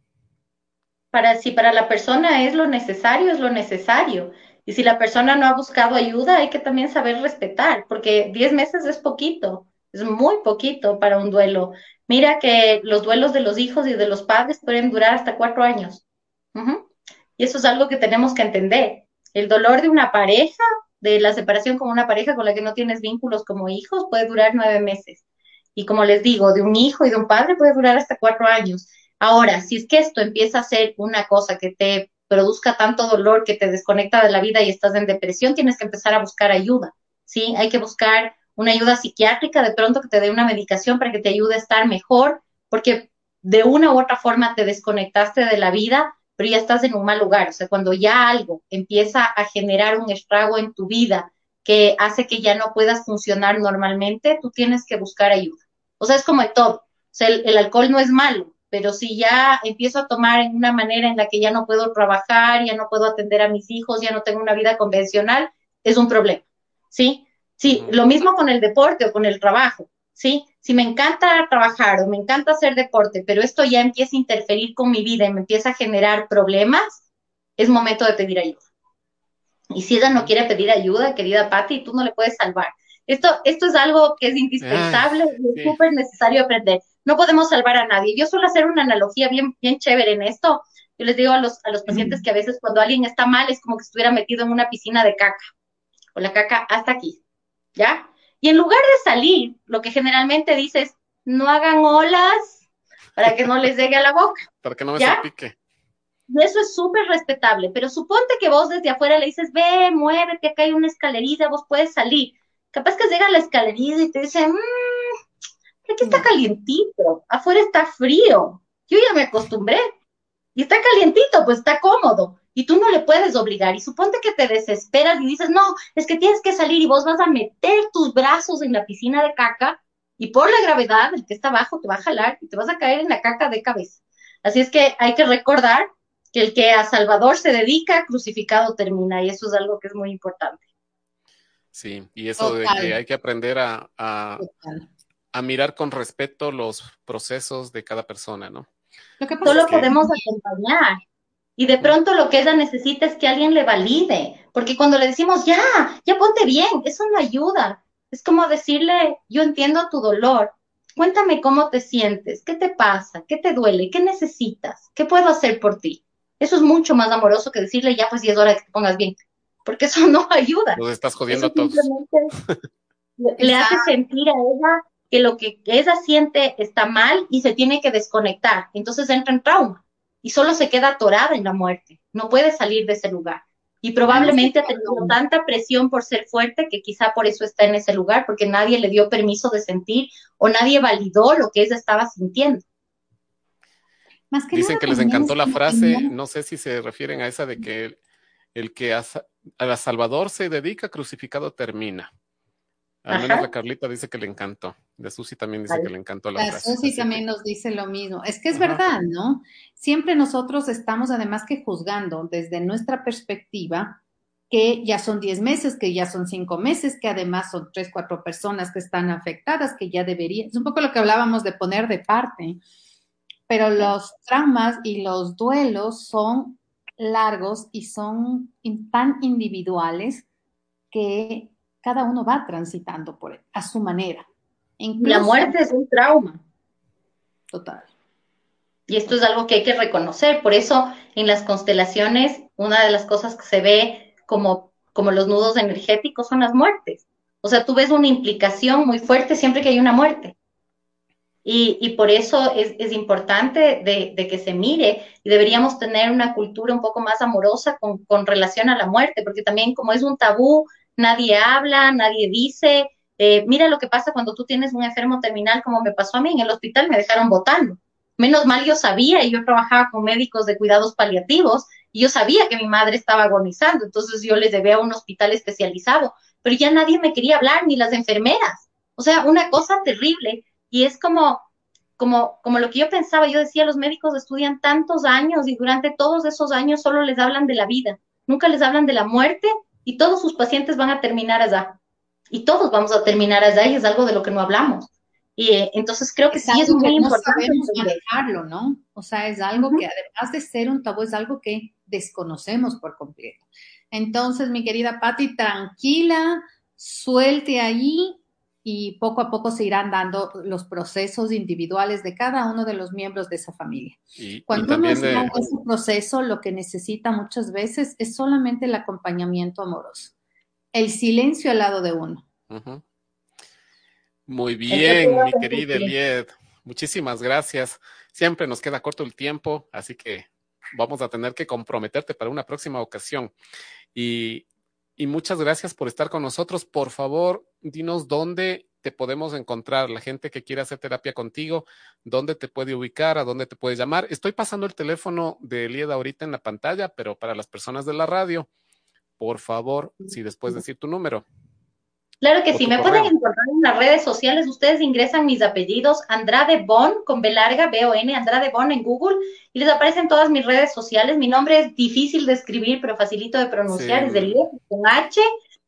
para si para la persona es lo necesario, es lo necesario. Y si la persona no ha buscado ayuda, hay que también saber respetar, porque 10 meses es poquito, es muy poquito para un duelo. Mira que los duelos de los hijos y de los padres pueden durar hasta cuatro años. Y eso es algo que tenemos que entender. El dolor de una pareja, de la separación con una pareja con la que no tienes vínculos como hijos, puede durar nueve meses. Y como les digo, de un hijo y de un padre puede durar hasta cuatro años. Ahora, si es que esto empieza a ser una cosa que te produzca tanto dolor que te desconecta de la vida y estás en depresión, tienes que empezar a buscar ayuda, ¿sí? Hay que buscar una ayuda psiquiátrica, de pronto que te dé una medicación para que te ayude a estar mejor, porque de una u otra forma te desconectaste de la vida, pero ya estás en un mal lugar. O sea, cuando ya algo empieza a generar un estrago en tu vida que hace que ya no puedas funcionar normalmente, tú tienes que buscar ayuda. O sea, es como todo. O sea, el alcohol no es malo, pero si ya empiezo a tomar en una manera en la que ya no puedo trabajar, ya no puedo atender a mis hijos, ya no tengo una vida convencional, es un problema, ¿sí? Sí, lo mismo con el deporte o con el trabajo, ¿sí? Si me encanta trabajar o me encanta hacer deporte, pero esto ya empieza a interferir con mi vida y me empieza a generar problemas, es momento de pedir ayuda. Y si ella no quiere pedir ayuda, querida Patti, tú no le puedes salvar. Esto, esto es algo que es indispensable y es súper necesario aprender no podemos salvar a nadie. Yo suelo hacer una analogía bien, bien chévere en esto. Yo les digo a los, a los pacientes que a veces cuando alguien está mal es como que estuviera metido en una piscina de caca, o la caca hasta aquí, ¿ya? Y en lugar de salir, lo que generalmente dices, no hagan olas para que no les llegue a la boca. Para que no me salpique. Y eso es súper respetable, pero suponte que vos desde afuera le dices, ve, muévete, acá hay una escalerita, vos puedes salir. Capaz que llega a la escalerita y te dice, mmm, Aquí está calientito, afuera está frío. Yo ya me acostumbré. Y está calientito, pues está cómodo. Y tú no le puedes obligar. Y suponte que te desesperas y dices, no, es que tienes que salir y vos vas a meter tus brazos en la piscina de caca y por la gravedad, el que está abajo te va a jalar y te vas a caer en la caca de cabeza. Así es que hay que recordar que el que a Salvador se dedica, crucificado termina. Y eso es algo que es muy importante. Sí, y eso de que hay que aprender a, a mirar con respeto los procesos de cada persona, ¿no? Lo que Solo podemos acompañar. Y de pronto lo que ella necesita es que alguien le valide, porque cuando le decimos, ya, ya ponte bien, eso no ayuda. Es como decirle, yo entiendo tu dolor, cuéntame cómo te sientes, qué te pasa, qué te duele, qué necesitas, qué puedo hacer por ti. Eso es mucho más amoroso que decirle, ya pues ya es hora de que te pongas bien, porque eso no ayuda. Nos estás jodiendo a todos. le hace sentir a ella que lo que ella siente está mal y se tiene que desconectar. Entonces entra en trauma y solo se queda atorada en la muerte. No puede salir de ese lugar. Y probablemente ha tenido tanta presión por ser fuerte que quizá por eso está en ese lugar, porque nadie le dio permiso de sentir o nadie validó lo que ella estaba sintiendo. Dicen que les encantó la frase, no sé si se refieren a esa de que el, que a, a Salvador se dedica, crucificado termina. Al menos la Carlita dice que le encantó. De Susi también dice que le encantó la, la Susi también nos dice lo mismo. Es que es verdad, ¿no? Siempre nosotros estamos además que juzgando desde nuestra perspectiva que ya son 10 meses, que ya son 5 meses, que además son 3, 4 personas que están afectadas, que ya deberían. Es un poco lo que hablábamos de poner de parte. Pero los traumas y los duelos son largos y son tan individuales que cada uno va transitando por él, a su manera. la muerte es un trauma. Total. Y esto es algo que hay que reconocer. Por eso en las constelaciones, una de las cosas que se ve como, como los nudos energéticos son las muertes. O sea, tú ves una implicación muy fuerte siempre que hay una muerte. Y, por eso es, importante de, que se mire y deberíamos tener una cultura un poco más amorosa con, con, relación a la muerte, porque también como es un tabú, nadie habla, nadie dice. Eh, mira lo que pasa cuando tú tienes un enfermo terminal, como me pasó a mí en el hospital, me dejaron votando. Menos mal yo sabía y yo trabajaba con médicos de cuidados paliativos y yo sabía que mi madre estaba agonizando, entonces yo les debía a un hospital especializado, pero ya nadie me quería hablar, ni las enfermeras. O sea, una cosa terrible. Y es como, como, como lo que yo pensaba, yo decía, los médicos estudian tantos años y durante todos esos años solo les hablan de la vida, nunca les hablan de la muerte y todos sus pacientes van a terminar allá. Y todos vamos a terminar allá y es algo de lo que no hablamos. Y eh, entonces creo que sí es muy importante. manejarlo, ¿no? O sea, es algo que además de ser un tabú, es algo que desconocemos por completo. Entonces, mi querida Patti, tranquila, suelte ahí y poco a poco se irán dando los procesos individuales de cada uno de los miembros de esa familia. Cuando uno está en ese proceso, lo que necesita muchas veces es solamente el acompañamiento amoroso, el silencio al lado de uno. Muy bien, mi querida Elied. Muchísimas gracias. Siempre nos queda corto el tiempo, así que vamos a tener que comprometerte para una próxima ocasión. Y, muchas gracias por estar con nosotros. Por favor, dinos dónde te podemos encontrar, la gente que quiere hacer terapia contigo, dónde te puede ubicar, a dónde te puede llamar. Estoy pasando el teléfono de Elied ahorita en la pantalla, pero para las personas de la radio, por favor, si después decir tu número. Claro que sí, me pueden encontrar en las redes sociales. Ustedes ingresan mis apellidos, Andrade Bon, con B larga, B-O-N, Andrade Bon en Google, y les aparecen todas mis redes sociales. Mi nombre es difícil de escribir, pero facilito de pronunciar, es Eliet, con H.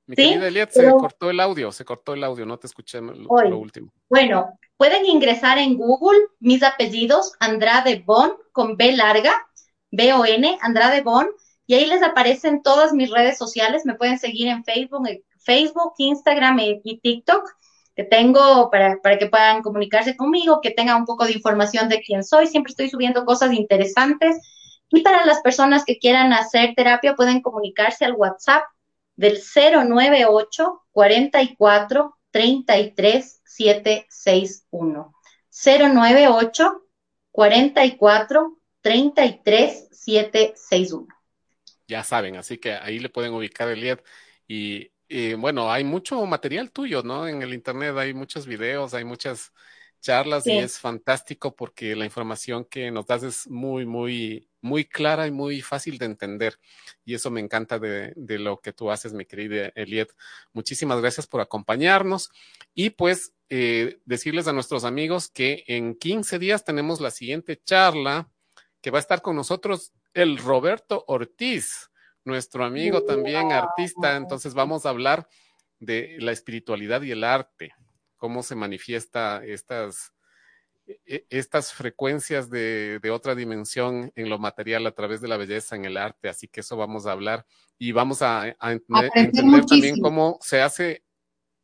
Mi querida Eliet, se cortó el audio, se cortó el audio, no te escuché lo, último. Bueno, pueden ingresar en Google mis apellidos, Andrade Bon, con B larga, B-O-N, Andrade Bon, y ahí les aparecen todas mis redes sociales. Me pueden seguir en Facebook, Facebook, Instagram y, TikTok que tengo para, para, que puedan comunicarse conmigo, que tengan un poco de información de quién soy. Siempre estoy subiendo cosas interesantes. Y para las personas que quieran hacer terapia, pueden comunicarse al WhatsApp del 098 44 33 761. 098 44 33 761. Ya saben, así que ahí le pueden ubicar el LED y y bueno, hay mucho material tuyo, ¿no? En el Internet hay muchos videos, hay muchas charlas y es fantástico porque la información que nos das es muy, muy, muy clara y muy fácil de entender. Y eso me encanta de, de lo que tú haces, mi querida Eliet. Muchísimas gracias por acompañarnos. Y pues eh, decirles a nuestros amigos que en 15 días tenemos la siguiente charla que va a estar con nosotros el Roberto Ortiz nuestro amigo también artista. Entonces vamos a hablar de la espiritualidad y el arte, cómo se manifiesta estas, e, estas frecuencias de, otra dimensión en lo material a través de la belleza en el arte. Así que eso vamos a hablar y vamos a, entender, también cómo se hace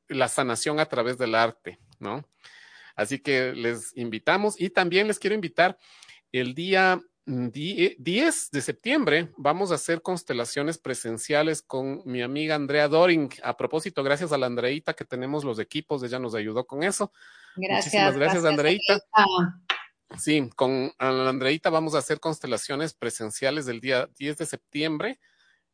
la sanación a través del arte, ¿no? Así que les invitamos y también les quiero invitar el día 10 eh, de septiembre vamos a hacer constelaciones presenciales con mi amiga Andrea Doring. A propósito, gracias a la Andreita que tenemos los equipos, ella nos ayudó con eso. Gracias. Muchísimas gracias, Andreita. Sí, con la Andreita vamos a hacer constelaciones presenciales del día 10 de septiembre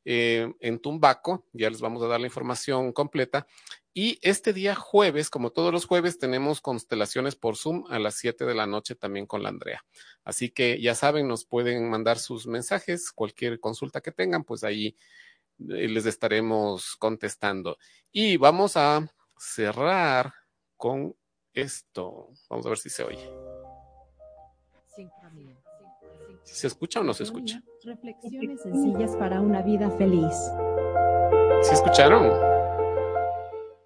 eh, en Tumbaco. Ya les vamos a dar la información completa. Y este día jueves, como todos los jueves, tenemos constelaciones por Zoom a las 7 de la noche también con la Andrea. Así que ya saben, nos pueden mandar sus mensajes, cualquier consulta que tengan, pues ahí eh, les estaremos contestando. Y vamos a cerrar con esto. Vamos a ver si se oye. Si se escucha o no se escucha. Reflexiones sencillas para una vida feliz. ¿Sí escucharon?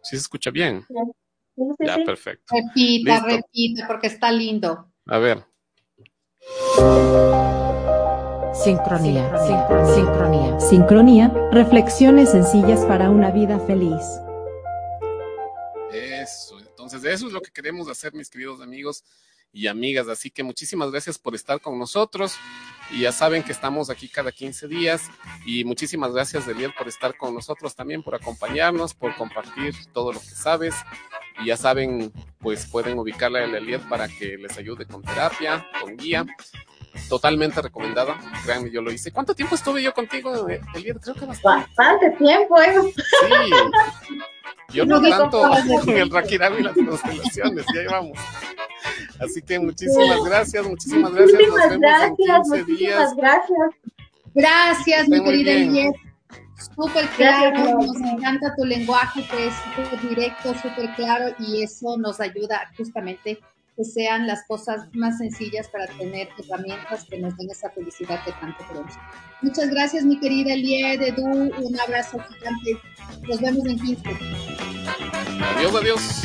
¿Sí se escucha bien? Ya, perfecto. Repita, repita, porque está lindo. A ver. Sincronía, sincronía, sincronía, reflexiones sencillas para una vida feliz. Eso, entonces eso es lo que queremos hacer, mis queridos amigos y amigas. Así que muchísimas gracias por estar con nosotros. Y ya saben que estamos aquí cada 15 días. Y muchísimas gracias, Deliel, por estar con nosotros también, por acompañarnos, por compartir todo lo que sabes. Y ya saben, pues pueden ubicarla en el Eliet para que les ayude con terapia, con guía. Totalmente recomendada, créanme, yo lo hice. ¿Cuánto tiempo estuve yo contigo, Eliet? Creo que bastante. Bastante tiempo, ¿eh? Sí. Yo no tanto con el Rakirami y las constelaciones, ya llevamos. Así que muchísimas gracias, muchísimas gracias. Muchísimas Nos vemos gracias, en 15 días. gracias. Gracias, mi querida Eliet. Súper claro, nos encanta tu lenguaje que es súper directo, súper claro y eso nos ayuda justamente que sean las cosas más sencillas para tener herramientas que nos den esa felicidad que tanto queremos. Muchas gracias, mi querida Elie, Edu, un abrazo gigante. Nos vemos en 15. Adiós, adiós.